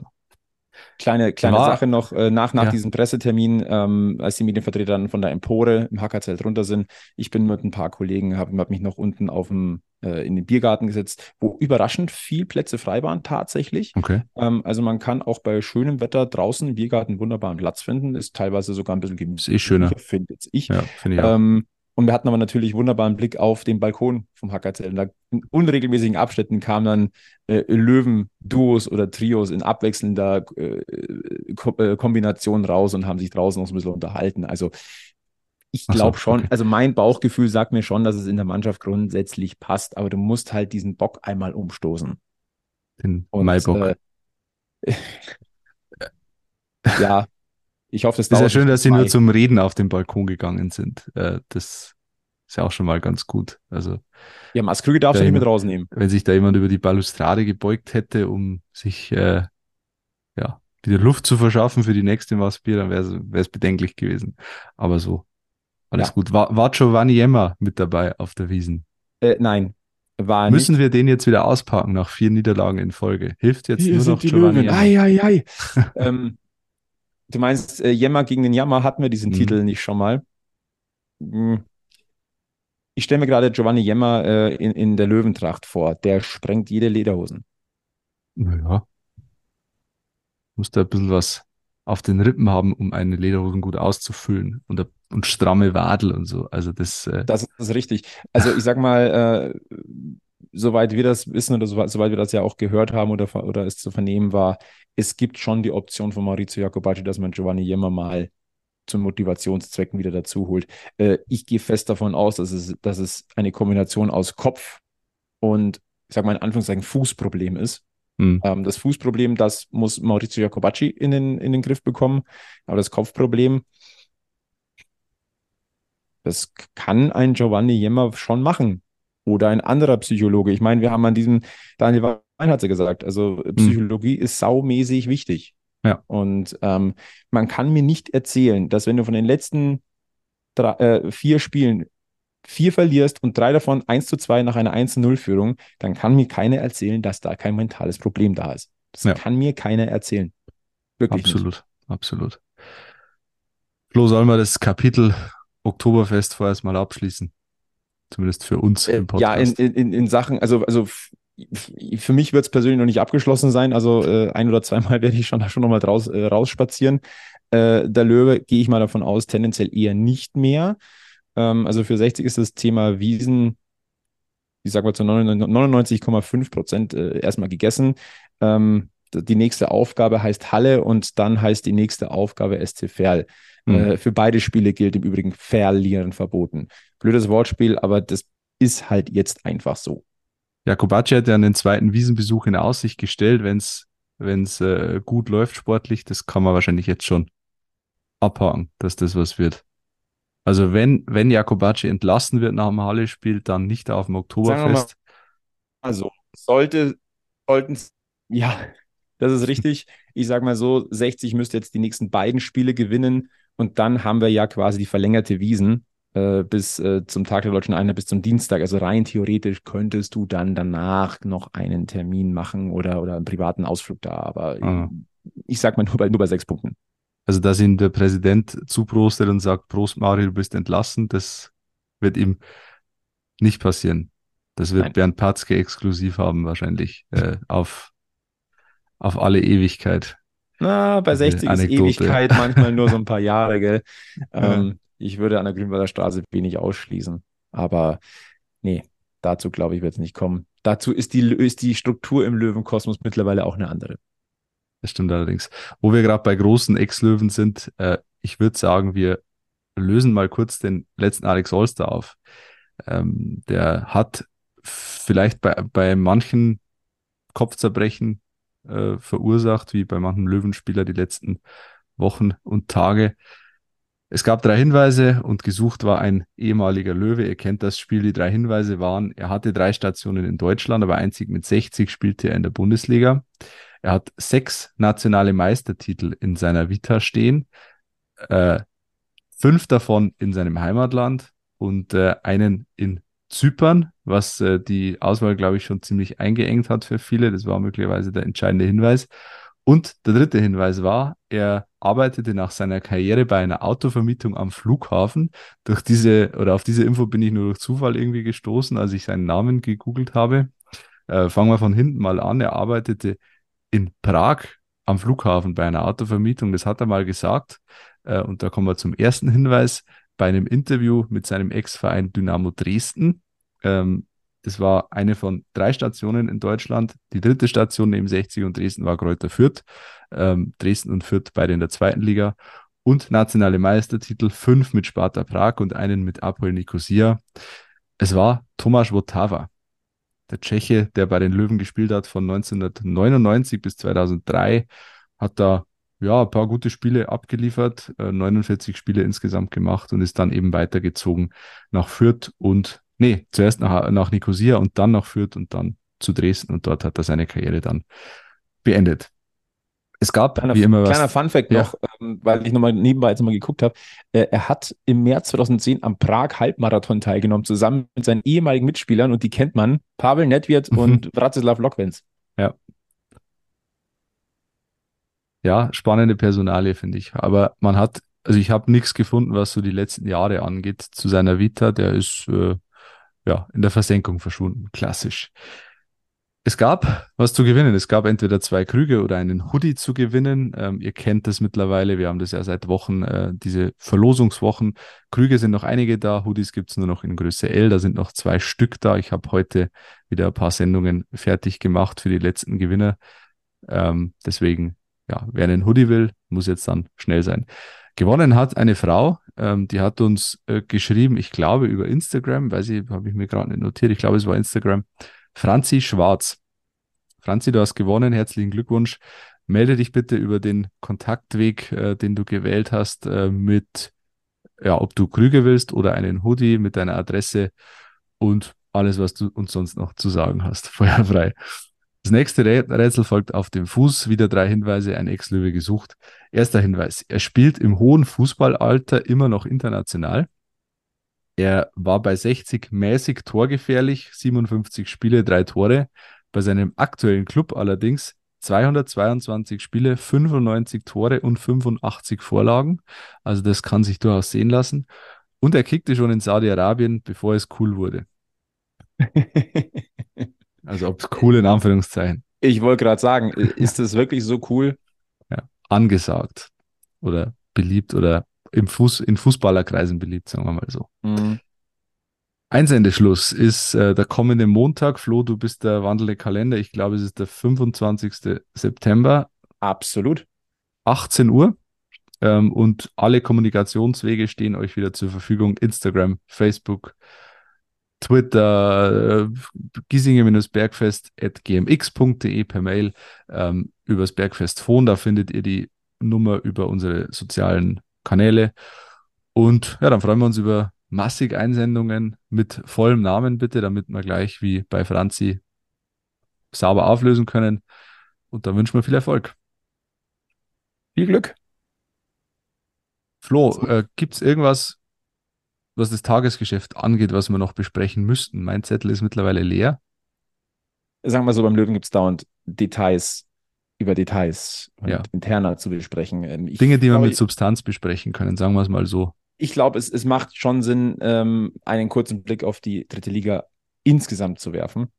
Kleine, kleine War, Sache noch, äh, nach, nach ja. diesem Pressetermin, ähm, als die Medienvertreter dann von der Empore im Hackerzelt runter sind, ich bin mit ein paar Kollegen, habe hab mich noch unten auf dem, äh, in den Biergarten gesetzt, wo überraschend viel Plätze frei waren, tatsächlich. Okay. Ähm, also man kann auch bei schönem Wetter draußen im Biergarten wunderbaren Platz finden, ist teilweise sogar ein bisschen gemütlich. Eh schöner. Finde ich. Ja, finde ich. Ähm, und wir hatten aber natürlich wundebaren Blick auf den Balkon vom Hackerzelt. Da in unregelmäßigen Abschnitten kamen dann äh, Löwen-Duos oder Trios in abwechselnder äh, Ko äh, Kombination raus und haben sich draußen noch so ein bisschen unterhalten. Also ich glaube so, schon, okay. also mein Bauchgefühl sagt mir schon, dass es in der Mannschaft grundsätzlich passt, aber du musst halt diesen Bock einmal umstoßen. Den und, Maibock. Äh, (laughs) ja, ich hoffe, das ist ja schön, dass sie nur zum Reden auf den Balkon gegangen sind. Äh, das ist ja auch schon mal ganz gut. Also, ja, Maskrüge darfst du nicht mit rausnehmen. Wenn sich da jemand über die Balustrade gebeugt hätte, um sich äh, ja, wieder Luft zu verschaffen für die nächste Maßbier, dann wäre es bedenklich gewesen. Aber so, alles ja. gut. War, war Giovanni Jemmer mit dabei auf der Wiesen? Äh, nein, war Müssen nicht. wir den jetzt wieder auspacken nach vier Niederlagen in Folge? Hilft jetzt Hier nur noch Giovanni Löwen. Ei, ei, ei. (laughs) ähm, Du meinst, äh, Jemmer gegen den Jammer hatten wir diesen mhm. Titel nicht schon mal. Hm. Ich stelle mir gerade Giovanni Jemmer äh, in, in der Löwentracht vor. Der sprengt jede Lederhosen. Naja. Muss da ein bisschen was auf den Rippen haben, um eine Lederhosen gut auszufüllen und, und stramme Wadel und so. Also das. Äh das ist richtig. Also ich sag mal, äh, soweit wir das wissen oder soweit, soweit wir das ja auch gehört haben oder, oder es zu vernehmen war, es gibt schon die Option von Maurizio Jacobacci, dass man Giovanni Jemmer mal zum Motivationszwecken wieder dazu holt. Äh, ich gehe fest davon aus, dass es, dass es eine Kombination aus Kopf und, ich sage mal in Anführungszeichen, Fußproblem ist. Mhm. Ähm, das Fußproblem, das muss Maurizio Jacobacci in den, in den Griff bekommen. Aber das Kopfproblem, das kann ein Giovanni Jemmer schon machen oder ein anderer Psychologe. Ich meine, wir haben an diesem, Daniel Wein hat sie gesagt, also hm. Psychologie mhm. ist saumäßig wichtig. Ja. Und ähm, man kann mir nicht erzählen, dass wenn du von den letzten drei, äh, vier Spielen vier verlierst und drei davon 1 zu 2 nach einer 1 zu 0 Führung, dann kann mir keiner erzählen, dass da kein mentales Problem da ist. Das ja. kann mir keiner erzählen. Wirklich absolut, nicht. absolut. Flo, sollen wir das Kapitel Oktoberfest vorerst mal abschließen? Zumindest für uns äh, im Podcast. Ja, in, in, in Sachen, also, also für mich wird es persönlich noch nicht abgeschlossen sein. Also äh, ein oder zweimal (laughs) werde ich schon, schon nochmal draus, äh, rausspazieren. Äh, der Löwe gehe ich mal davon aus, tendenziell eher nicht mehr. Ähm, also für 60 ist das Thema Wiesen, ich sag mal zu 99,5 Prozent äh, erstmal gegessen. Ähm, die nächste Aufgabe heißt Halle und dann heißt die nächste Aufgabe SC Verl. Mhm. Äh, für beide Spiele gilt im Übrigen Verlieren verboten. Blödes Wortspiel, aber das ist halt jetzt einfach so. Jakobacci hat ja einen zweiten Wiesenbesuch in Aussicht gestellt, wenn es wenn's, äh, gut läuft sportlich. Das kann man wahrscheinlich jetzt schon abhaken, dass das was wird. Also wenn, wenn Jakobacci entlassen wird nach dem Halle-Spiel, dann nicht auf dem Oktoberfest. also sollte, sollten, ja, das ist richtig. Ich sage mal so, 60 müsste jetzt die nächsten beiden Spiele gewinnen und dann haben wir ja quasi die verlängerte Wiesen äh, bis äh, zum Tag der deutschen Einheit, bis zum Dienstag. Also rein theoretisch könntest du dann danach noch einen Termin machen oder, oder einen privaten Ausflug da. Aber ah. ich, ich sag mal nur bei, nur bei sechs Punkten. Also, dass ihm der Präsident zuprostet und sagt, Prost Mario, du bist entlassen, das wird ihm nicht passieren. Das wird Nein. Bernd Patzke exklusiv haben, wahrscheinlich, äh, auf, auf alle Ewigkeit. Na, bei 60 ist Ewigkeit manchmal nur so ein paar (laughs) Jahre, gell? Ähm, ich würde an der Grünwalder Straße wenig ausschließen. Aber nee, dazu glaube ich, wird es nicht kommen. Dazu ist die, ist die Struktur im Löwenkosmos mittlerweile auch eine andere. Das stimmt allerdings. Wo wir gerade bei großen Ex-Löwen sind, äh, ich würde sagen, wir lösen mal kurz den letzten Alex Olster auf. Ähm, der hat vielleicht bei, bei manchen Kopfzerbrechen äh, verursacht, wie bei manchen Löwenspieler die letzten Wochen und Tage. Es gab drei Hinweise und gesucht war ein ehemaliger Löwe. Ihr kennt das Spiel. Die drei Hinweise waren, er hatte drei Stationen in Deutschland, aber einzig mit 60 spielte er in der Bundesliga. Er hat sechs nationale Meistertitel in seiner Vita stehen, äh, fünf davon in seinem Heimatland und äh, einen in Zypern, was äh, die Auswahl, glaube ich, schon ziemlich eingeengt hat für viele. Das war möglicherweise der entscheidende Hinweis. Und der dritte Hinweis war, er arbeitete nach seiner Karriere bei einer Autovermietung am Flughafen. Durch diese oder auf diese Info bin ich nur durch Zufall irgendwie gestoßen, als ich seinen Namen gegoogelt habe. Äh, fangen wir von hinten mal an. Er arbeitete in Prag am Flughafen bei einer Autovermietung. Das hat er mal gesagt. Äh, und da kommen wir zum ersten Hinweis bei einem Interview mit seinem Ex-Verein Dynamo Dresden. Ähm, das war eine von drei Stationen in Deutschland. Die dritte Station neben 60 und Dresden war Kräuter Fürth. Ähm, Dresden und Fürth beide in der zweiten Liga. Und nationale Meistertitel, fünf mit Sparta Prag und einen mit Apol Nicosia. Es war Tomasz Wotava, der Tscheche, der bei den Löwen gespielt hat von 1999 bis 2003, hat da ja, ein paar gute Spiele abgeliefert, äh, 49 Spiele insgesamt gemacht und ist dann eben weitergezogen nach Fürth und nee, zuerst nach, nach Nicosia und dann nach Fürth und dann zu Dresden und dort hat er seine Karriere dann beendet. Es gab kleiner, wie immer was. Kleiner Funfact ja. noch, ähm, weil ich nochmal nebenbei jetzt mal geguckt habe. Äh, er hat im März 2010 am Prag-Halbmarathon teilgenommen, zusammen mit seinen ehemaligen Mitspielern und die kennt man, Pavel Nedved und Vratislav Lokwenz. Ja. Ja, spannende Personalie, finde ich. Aber man hat, also ich habe nichts gefunden, was so die letzten Jahre angeht zu seiner Vita. Der ist äh, ja, in der Versenkung verschwunden. Klassisch. Es gab was zu gewinnen. Es gab entweder zwei Krüge oder einen Hoodie zu gewinnen. Ähm, ihr kennt das mittlerweile. Wir haben das ja seit Wochen, äh, diese Verlosungswochen. Krüge sind noch einige da. Hoodies gibt es nur noch in Größe L. Da sind noch zwei Stück da. Ich habe heute wieder ein paar Sendungen fertig gemacht für die letzten Gewinner. Ähm, deswegen, ja, wer einen Hoodie will, muss jetzt dann schnell sein. Gewonnen hat eine Frau, ähm, die hat uns äh, geschrieben, ich glaube über Instagram, weiß ich, habe ich mir gerade nicht notiert, ich glaube es war Instagram, Franzi Schwarz. Franzi, du hast gewonnen, herzlichen Glückwunsch. Melde dich bitte über den Kontaktweg, äh, den du gewählt hast, äh, mit, ja, ob du Krüge willst oder einen Hoodie mit deiner Adresse und alles, was du uns sonst noch zu sagen hast. (laughs) Feuerfrei. Das nächste Rätsel folgt auf dem Fuß. Wieder drei Hinweise, ein Ex-Löwe gesucht. Erster Hinweis. Er spielt im hohen Fußballalter immer noch international. Er war bei 60 mäßig torgefährlich, 57 Spiele, drei Tore. Bei seinem aktuellen Club allerdings 222 Spiele, 95 Tore und 85 Vorlagen. Also das kann sich durchaus sehen lassen. Und er kickte schon in Saudi-Arabien, bevor es cool wurde. (laughs) Also ob es cool in Anführungszeichen. Ich wollte gerade sagen, (laughs) ist das wirklich so cool? Ja, angesagt oder beliebt oder im Fuß, in Fußballerkreisen beliebt, sagen wir mal so. Mhm. Einsendeschluss ist äh, der kommende Montag. Flo, du bist der wandelnde Kalender. Ich glaube, es ist der 25. September. Absolut. 18 Uhr. Ähm, und alle Kommunikationswege stehen euch wieder zur Verfügung. Instagram, Facebook, Twitter, äh, giesinger-bergfest at gmx.de per Mail ähm, übers Bergfest Phone. Da findet ihr die Nummer über unsere sozialen Kanäle. Und ja, dann freuen wir uns über massig Einsendungen mit vollem Namen bitte, damit wir gleich wie bei Franzi sauber auflösen können. Und dann wünschen wir viel Erfolg. Viel Glück. Flo, äh, gibt es irgendwas, was das Tagesgeschäft angeht, was wir noch besprechen müssten. Mein Zettel ist mittlerweile leer. Sagen wir so, beim Löwen gibt es dauernd Details über Details und ja. interner zu besprechen. Ähm, ich Dinge, die wir mit Substanz besprechen können, sagen wir es mal so. ich glaube, es, es macht schon Sinn, ähm, einen kurzen Blick auf die dritte Liga insgesamt zu werfen.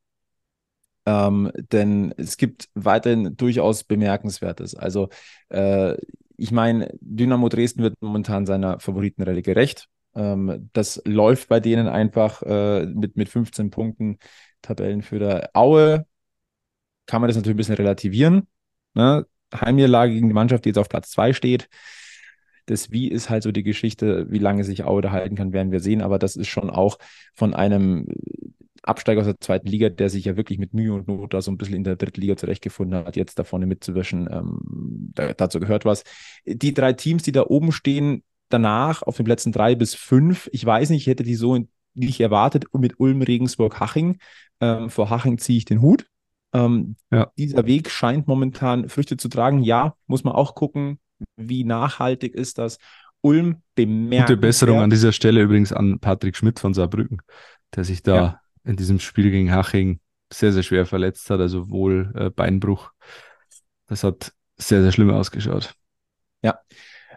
Ähm, denn es gibt weiterhin durchaus Bemerkenswertes. Also, äh, ich meine, Dynamo Dresden wird momentan seiner Favoritenrallye gerecht. Ähm, das läuft bei denen einfach äh, mit, mit 15 Punkten Tabellenführer. Aue kann man das natürlich ein bisschen relativieren. Ne? Heimniederlage gegen die Mannschaft, die jetzt auf Platz 2 steht. Das Wie ist halt so die Geschichte, wie lange sich Aue da halten kann, werden wir sehen. Aber das ist schon auch von einem Absteiger aus der zweiten Liga, der sich ja wirklich mit Mühe und Not da so ein bisschen in der dritten Liga zurechtgefunden hat, jetzt da vorne mitzuwischen. Ähm, da, dazu gehört was. Die drei Teams, die da oben stehen, danach auf den Plätzen drei bis fünf, ich weiß nicht, ich hätte die so nicht erwartet mit Ulm, Regensburg, Haching. Ähm, vor Haching ziehe ich den Hut. Ähm, ja. Dieser Weg scheint momentan Früchte zu tragen. Ja, muss man auch gucken, wie nachhaltig ist das. Ulm bemerkt. Gute Besserung an dieser Stelle übrigens an Patrick Schmidt von Saarbrücken, der sich da ja. in diesem Spiel gegen Haching sehr, sehr schwer verletzt hat, also wohl äh, Beinbruch. Das hat sehr, sehr schlimm ausgeschaut. Ja.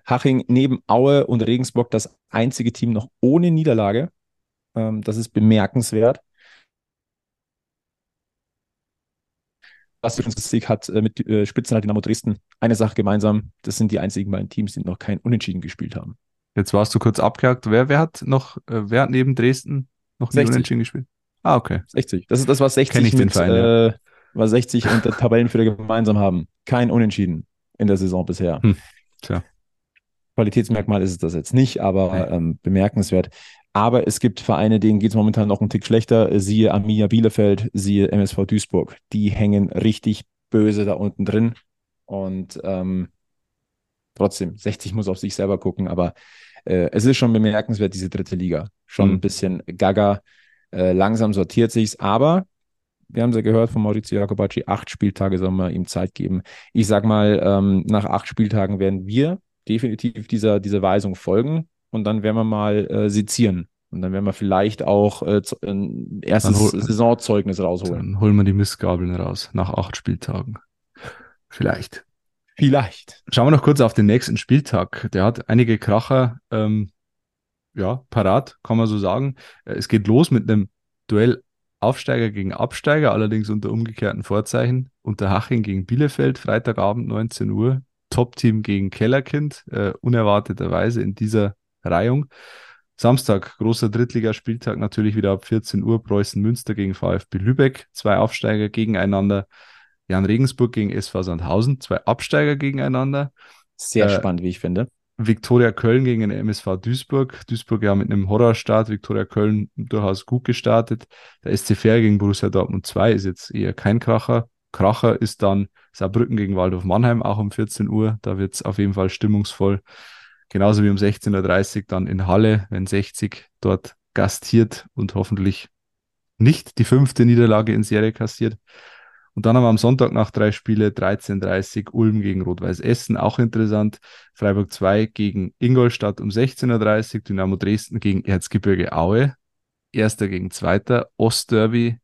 Haching neben Aue und Regensburg das einzige Team noch ohne Niederlage. Ähm, das ist bemerkenswert. Sieg hat äh, mit äh, Spitzenheit Dynamo Dresden eine Sache gemeinsam. Das sind die einzigen beiden Teams, die noch kein Unentschieden gespielt haben. Jetzt warst du kurz abgehakt. Wer, wer hat noch, äh, wer hat neben Dresden noch nie Unentschieden gespielt? Ah, okay. 60. Das ist das, was 60 ich mit, Verein, ja. äh, was 60 und der Tabellenführer gemeinsam haben. Kein Unentschieden in der Saison bisher. Hm. Tja. Qualitätsmerkmal ist es das jetzt nicht, aber ähm, bemerkenswert. Aber es gibt Vereine, denen geht es momentan noch einen Tick schlechter. Siehe Arminia Bielefeld, siehe MSV Duisburg. Die hängen richtig böse da unten drin. Und ähm, trotzdem, 60 muss auf sich selber gucken, aber äh, es ist schon bemerkenswert, diese dritte Liga. Schon mhm. ein bisschen gaga. Äh, langsam sortiert sich's, aber wir haben es ja gehört von Maurizio Jacobacci, acht Spieltage soll man ihm Zeit geben. Ich sag mal, ähm, nach acht Spieltagen werden wir definitiv dieser, dieser Weisung folgen und dann werden wir mal äh, sezieren. Und dann werden wir vielleicht auch äh, ein erstes hol, Saisonzeugnis rausholen. Dann holen wir die Mistgabeln raus nach acht Spieltagen. Vielleicht. Vielleicht. Schauen wir noch kurz auf den nächsten Spieltag. Der hat einige Kracher ähm, ja, parat, kann man so sagen. Äh, es geht los mit einem Duell Aufsteiger gegen Absteiger, allerdings unter umgekehrten Vorzeichen. Unter Haching gegen Bielefeld, Freitagabend 19 Uhr. Top-Team gegen Kellerkind, äh, unerwarteterweise in dieser Reihung. Samstag, großer Drittligaspieltag, natürlich wieder ab 14 Uhr, Preußen Münster gegen VfB Lübeck, zwei Aufsteiger gegeneinander. Jan Regensburg gegen SV Sandhausen, zwei Absteiger gegeneinander. Sehr äh, spannend, wie ich finde. Viktoria Köln gegen den MSV Duisburg. Duisburg ja mit einem Horrorstart, Viktoria Köln durchaus gut gestartet. Der SC Fair gegen Borussia Dortmund 2 ist jetzt eher kein Kracher. Kracher ist dann Saarbrücken gegen Waldhof Mannheim, auch um 14 Uhr. Da wird es auf jeden Fall stimmungsvoll. Genauso wie um 16.30 Uhr dann in Halle, wenn 60 dort gastiert und hoffentlich nicht die fünfte Niederlage in Serie kassiert. Und dann haben wir am Sonntag nach drei Spiele 13.30 Uhr Ulm gegen Rot-Weiß Essen, auch interessant. Freiburg 2 gegen Ingolstadt um 16.30 Uhr, Dynamo Dresden gegen Erzgebirge Aue, erster gegen zweiter, Ostderby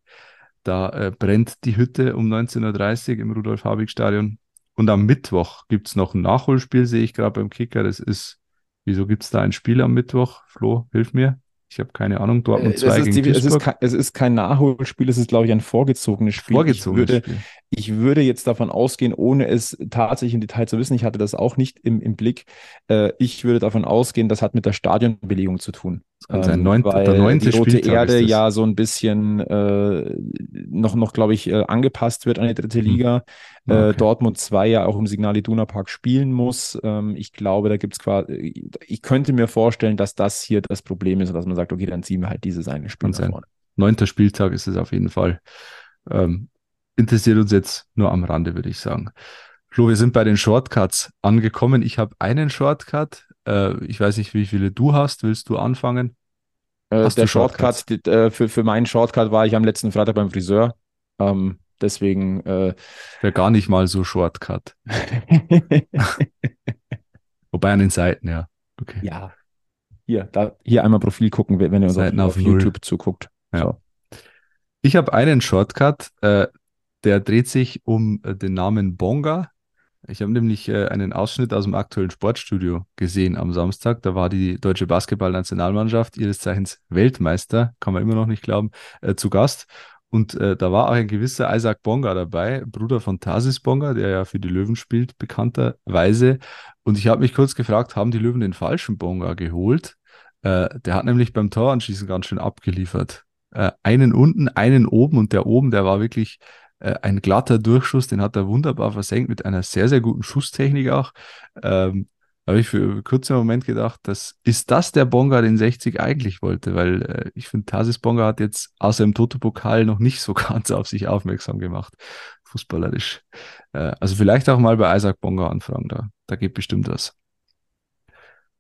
da äh, brennt die Hütte um 19.30 Uhr im Rudolf-Habig-Stadion. Und am Mittwoch gibt es noch ein Nachholspiel, sehe ich gerade beim Kicker. Das ist, wieso gibt es da ein Spiel am Mittwoch? Flo, hilf mir. Ich habe keine Ahnung. Dortmund 2 äh, gegen die, es ist, kein, es ist kein Nachholspiel, es ist, glaube ich, ein vorgezogenes Spiel. Vorgezogenes ich würde, Spiel. Ich würde jetzt davon ausgehen, ohne es tatsächlich im Detail zu wissen, ich hatte das auch nicht im, im Blick, äh, ich würde davon ausgehen, das hat mit der Stadionbelegung zu tun. Sein, ähm, neunte, weil der neunte die Rote Spieltag Erde ja so ein bisschen äh, noch, noch glaube ich, äh, angepasst wird an die dritte hm. Liga. Äh, okay. Äh, Dortmund 2 ja auch im Signal Iduna Park spielen muss. Ähm, ich glaube, da gibt es quasi, ich könnte mir vorstellen, dass das hier das Problem ist, dass man sagt, okay, dann ziehen wir halt dieses eine Spiel nach vorne. Neunter Spieltag ist es auf jeden Fall. Ähm, interessiert uns jetzt nur am Rande, würde ich sagen. Flo, wir sind bei den Shortcuts angekommen. Ich habe einen Shortcut. Äh, ich weiß nicht, wie viele du hast. Willst du anfangen? Äh, der Shortcut, äh, für, für meinen Shortcut war ich am letzten Freitag beim Friseur. Ähm, deswegen. Äh, Wäre gar nicht mal so Shortcut. (laughs) Wobei an den Seiten, ja. Okay. Ja. Hier, da, hier einmal Profil gucken, wenn ihr uns auf, auf, YouTube zuguckt. Ja. So. Ich habe einen Shortcut, äh, der dreht sich um äh, den Namen Bonga. Ich habe nämlich äh, einen Ausschnitt aus dem aktuellen Sportstudio gesehen am Samstag. Da war die deutsche Basketballnationalmannschaft, ihres Zeichens Weltmeister, kann man immer noch nicht glauben, äh, zu Gast. Und äh, da war auch ein gewisser Isaac Bonga dabei, Bruder von Tarsis Bonga, der ja für die Löwen spielt, bekannterweise. Und ich habe mich kurz gefragt, haben die Löwen den falschen Bonga geholt? Der hat nämlich beim Toranschießen ganz schön abgeliefert. Einen unten, einen oben und der oben, der war wirklich äh, ein glatter Durchschuss, den hat er wunderbar versenkt mit einer sehr, sehr guten Schusstechnik auch. Ähm, habe ich für einen kurzen Moment gedacht, das, ist das der Bonga, den 60 eigentlich wollte? Weil äh, ich finde, Tasis Bonga hat jetzt außer im Toto-Pokal noch nicht so (laughs) ganz auf sich aufmerksam gemacht, fußballerisch. Äh, also vielleicht auch mal bei Isaac Bonga anfragen, da, da geht bestimmt was.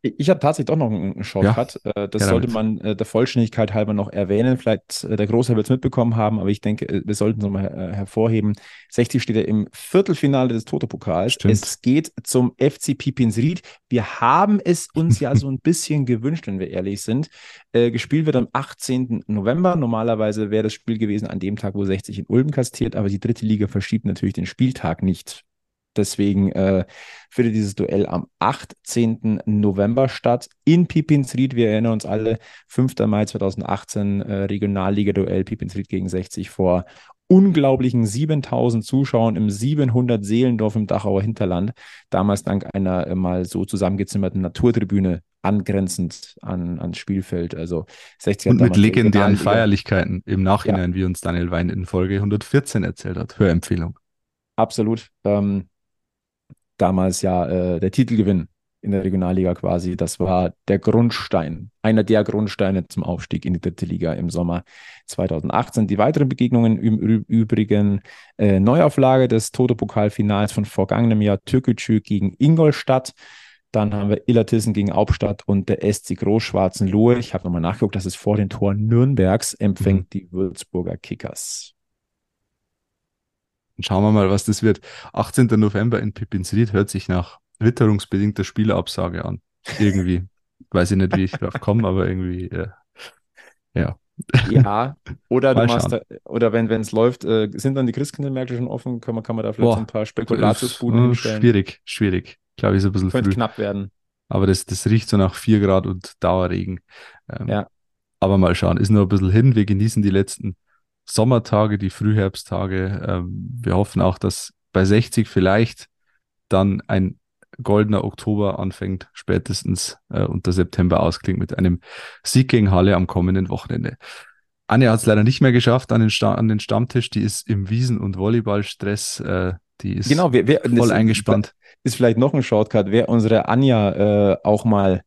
Ich habe tatsächlich doch noch einen Shortcut. Ja, äh, das sollte man äh, der Vollständigkeit halber noch erwähnen. Vielleicht äh, der Großteil wird es mitbekommen haben, aber ich denke, wir sollten es nochmal hervorheben. 60 steht ja im Viertelfinale des Toto-Pokals. Es geht zum FC Pipinsried. Wir haben es uns ja (laughs) so ein bisschen gewünscht, wenn wir ehrlich sind. gespielt wird am 18. November. Normalerweise wäre das Spiel gewesen an dem Tag, wo 60 in Ulm kastiert, aber die dritte Liga verschiebt natürlich den Spieltag nicht Deswegen äh, findet dieses Duell am 18. November statt in Pipinsried. Wir erinnern uns alle, 5. Mai 2018, äh, Regionalliga-Duell Pipinsried gegen 60 vor unglaublichen 7000 Zuschauern im 700 Seelendorf im Dachauer Hinterland. Damals dank einer äh, mal so zusammengezimmerten Naturtribüne angrenzend an, ans Spielfeld. Also 60 Und mit legendären Feierlichkeiten im Nachhinein, ja. wie uns Daniel Wein in Folge 114 erzählt hat. Hörempfehlung. Absolut. Ähm, damals ja äh, der Titelgewinn in der Regionalliga quasi. Das war der Grundstein, einer der Grundsteine zum Aufstieg in die dritte Liga im Sommer 2018. Die weiteren Begegnungen im Übrigen äh, Neuauflage des Toto-Pokalfinals von vergangenem Jahr Türkgücü gegen Ingolstadt. Dann haben wir Illertissen gegen Hauptstadt und der SC Großschwarzen Lohe. Ich habe nochmal nachgeguckt, das ist vor den Toren Nürnbergs, empfängt mhm. die Würzburger Kickers. Schauen wir mal, was das wird. 18. November in Pippinsried hört sich nach witterungsbedingter Spielabsage an. Irgendwie. (laughs) Weiß ich nicht, wie ich drauf komme, aber irgendwie, äh, ja. Ja, oder du machst da, oder wenn es läuft, äh, sind dann die Christkindlmärkte schon offen? Kann man, kann man da vielleicht Boah, ein paar Spekulatiusbuden äh, hinstellen? Schwierig, schwierig. Glaube ich, so ein bisschen Könnte früh. knapp werden. Aber das, das riecht so nach 4 Grad und Dauerregen. Ähm, ja. Aber mal schauen, ist nur ein bisschen hin. Wir genießen die letzten Sommertage, die Frühherbsttage. Ähm, wir hoffen auch, dass bei 60 vielleicht dann ein goldener Oktober anfängt, spätestens äh, und der September ausklingt mit einem Sieg gegen Halle am kommenden Wochenende. Anja hat es leider nicht mehr geschafft an den, an den, Stammtisch. Die ist im Wiesen- und Volleyballstress. Äh, die ist genau, wer, wer, voll eingespannt. Ist vielleicht noch ein Shortcut. Wer unsere Anja äh, auch mal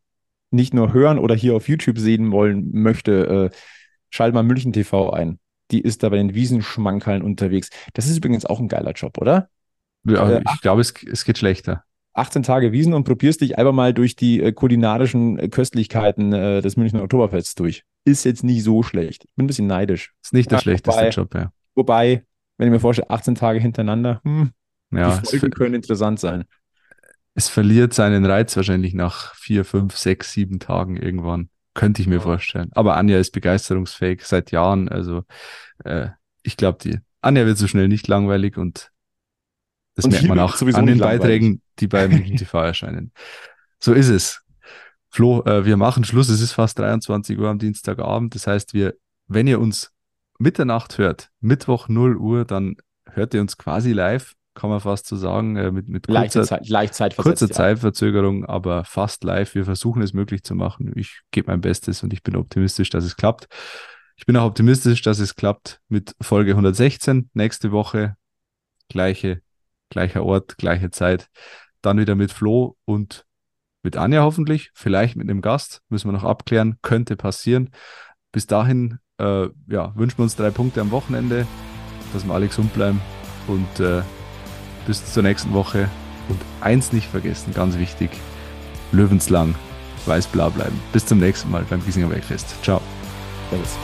nicht nur hören oder hier auf YouTube sehen wollen möchte, äh, schalt mal München TV ein die ist da bei den Wiesenschmankerln unterwegs. Das ist übrigens auch ein geiler Job, oder? Ja, äh, ich glaube, es, es geht schlechter. 18 Tage Wiesen und probierst dich einfach mal durch die äh, kulinarischen äh, Köstlichkeiten äh, des Münchner Oktoberfests durch. Ist jetzt nicht so schlecht. Ich bin ein bisschen neidisch. Ist nicht der ja, schlechteste wobei, Job, ja. Wobei, wenn ich mir vorstelle, 18 Tage hintereinander, hm, ja, die Folgen können interessant sein. Es verliert seinen Reiz wahrscheinlich nach vier, fünf, sechs, sieben Tagen irgendwann. Könnte ich mir ja. vorstellen. Aber Anja ist begeisterungsfähig seit Jahren. Also äh, ich glaube, die Anja wird so schnell nicht langweilig und das und merkt man auch an den Beiträgen, die beim (laughs) TV erscheinen. So ist es. Flo, äh, wir machen Schluss. Es ist fast 23 Uhr am Dienstagabend. Das heißt, wir, wenn ihr uns Mitternacht hört, Mittwoch 0 Uhr, dann hört ihr uns quasi live kann man fast so sagen, äh, mit, mit kurzer, Zeit, leicht kurzer Zeitverzögerung, aber fast live. Wir versuchen es möglich zu machen. Ich gebe mein Bestes und ich bin optimistisch, dass es klappt. Ich bin auch optimistisch, dass es klappt mit Folge 116 nächste Woche. Gleiche, gleicher Ort, gleiche Zeit. Dann wieder mit Flo und mit Anja hoffentlich. Vielleicht mit einem Gast. Müssen wir noch abklären. Könnte passieren. Bis dahin äh, ja, wünschen wir uns drei Punkte am Wochenende, dass wir alle gesund bleiben und äh, bis zur nächsten Woche. Und eins nicht vergessen, ganz wichtig: Löwenslang weiß-blau bleiben. Bis zum nächsten Mal beim Giesinger Bergfest. Ciao. Servus.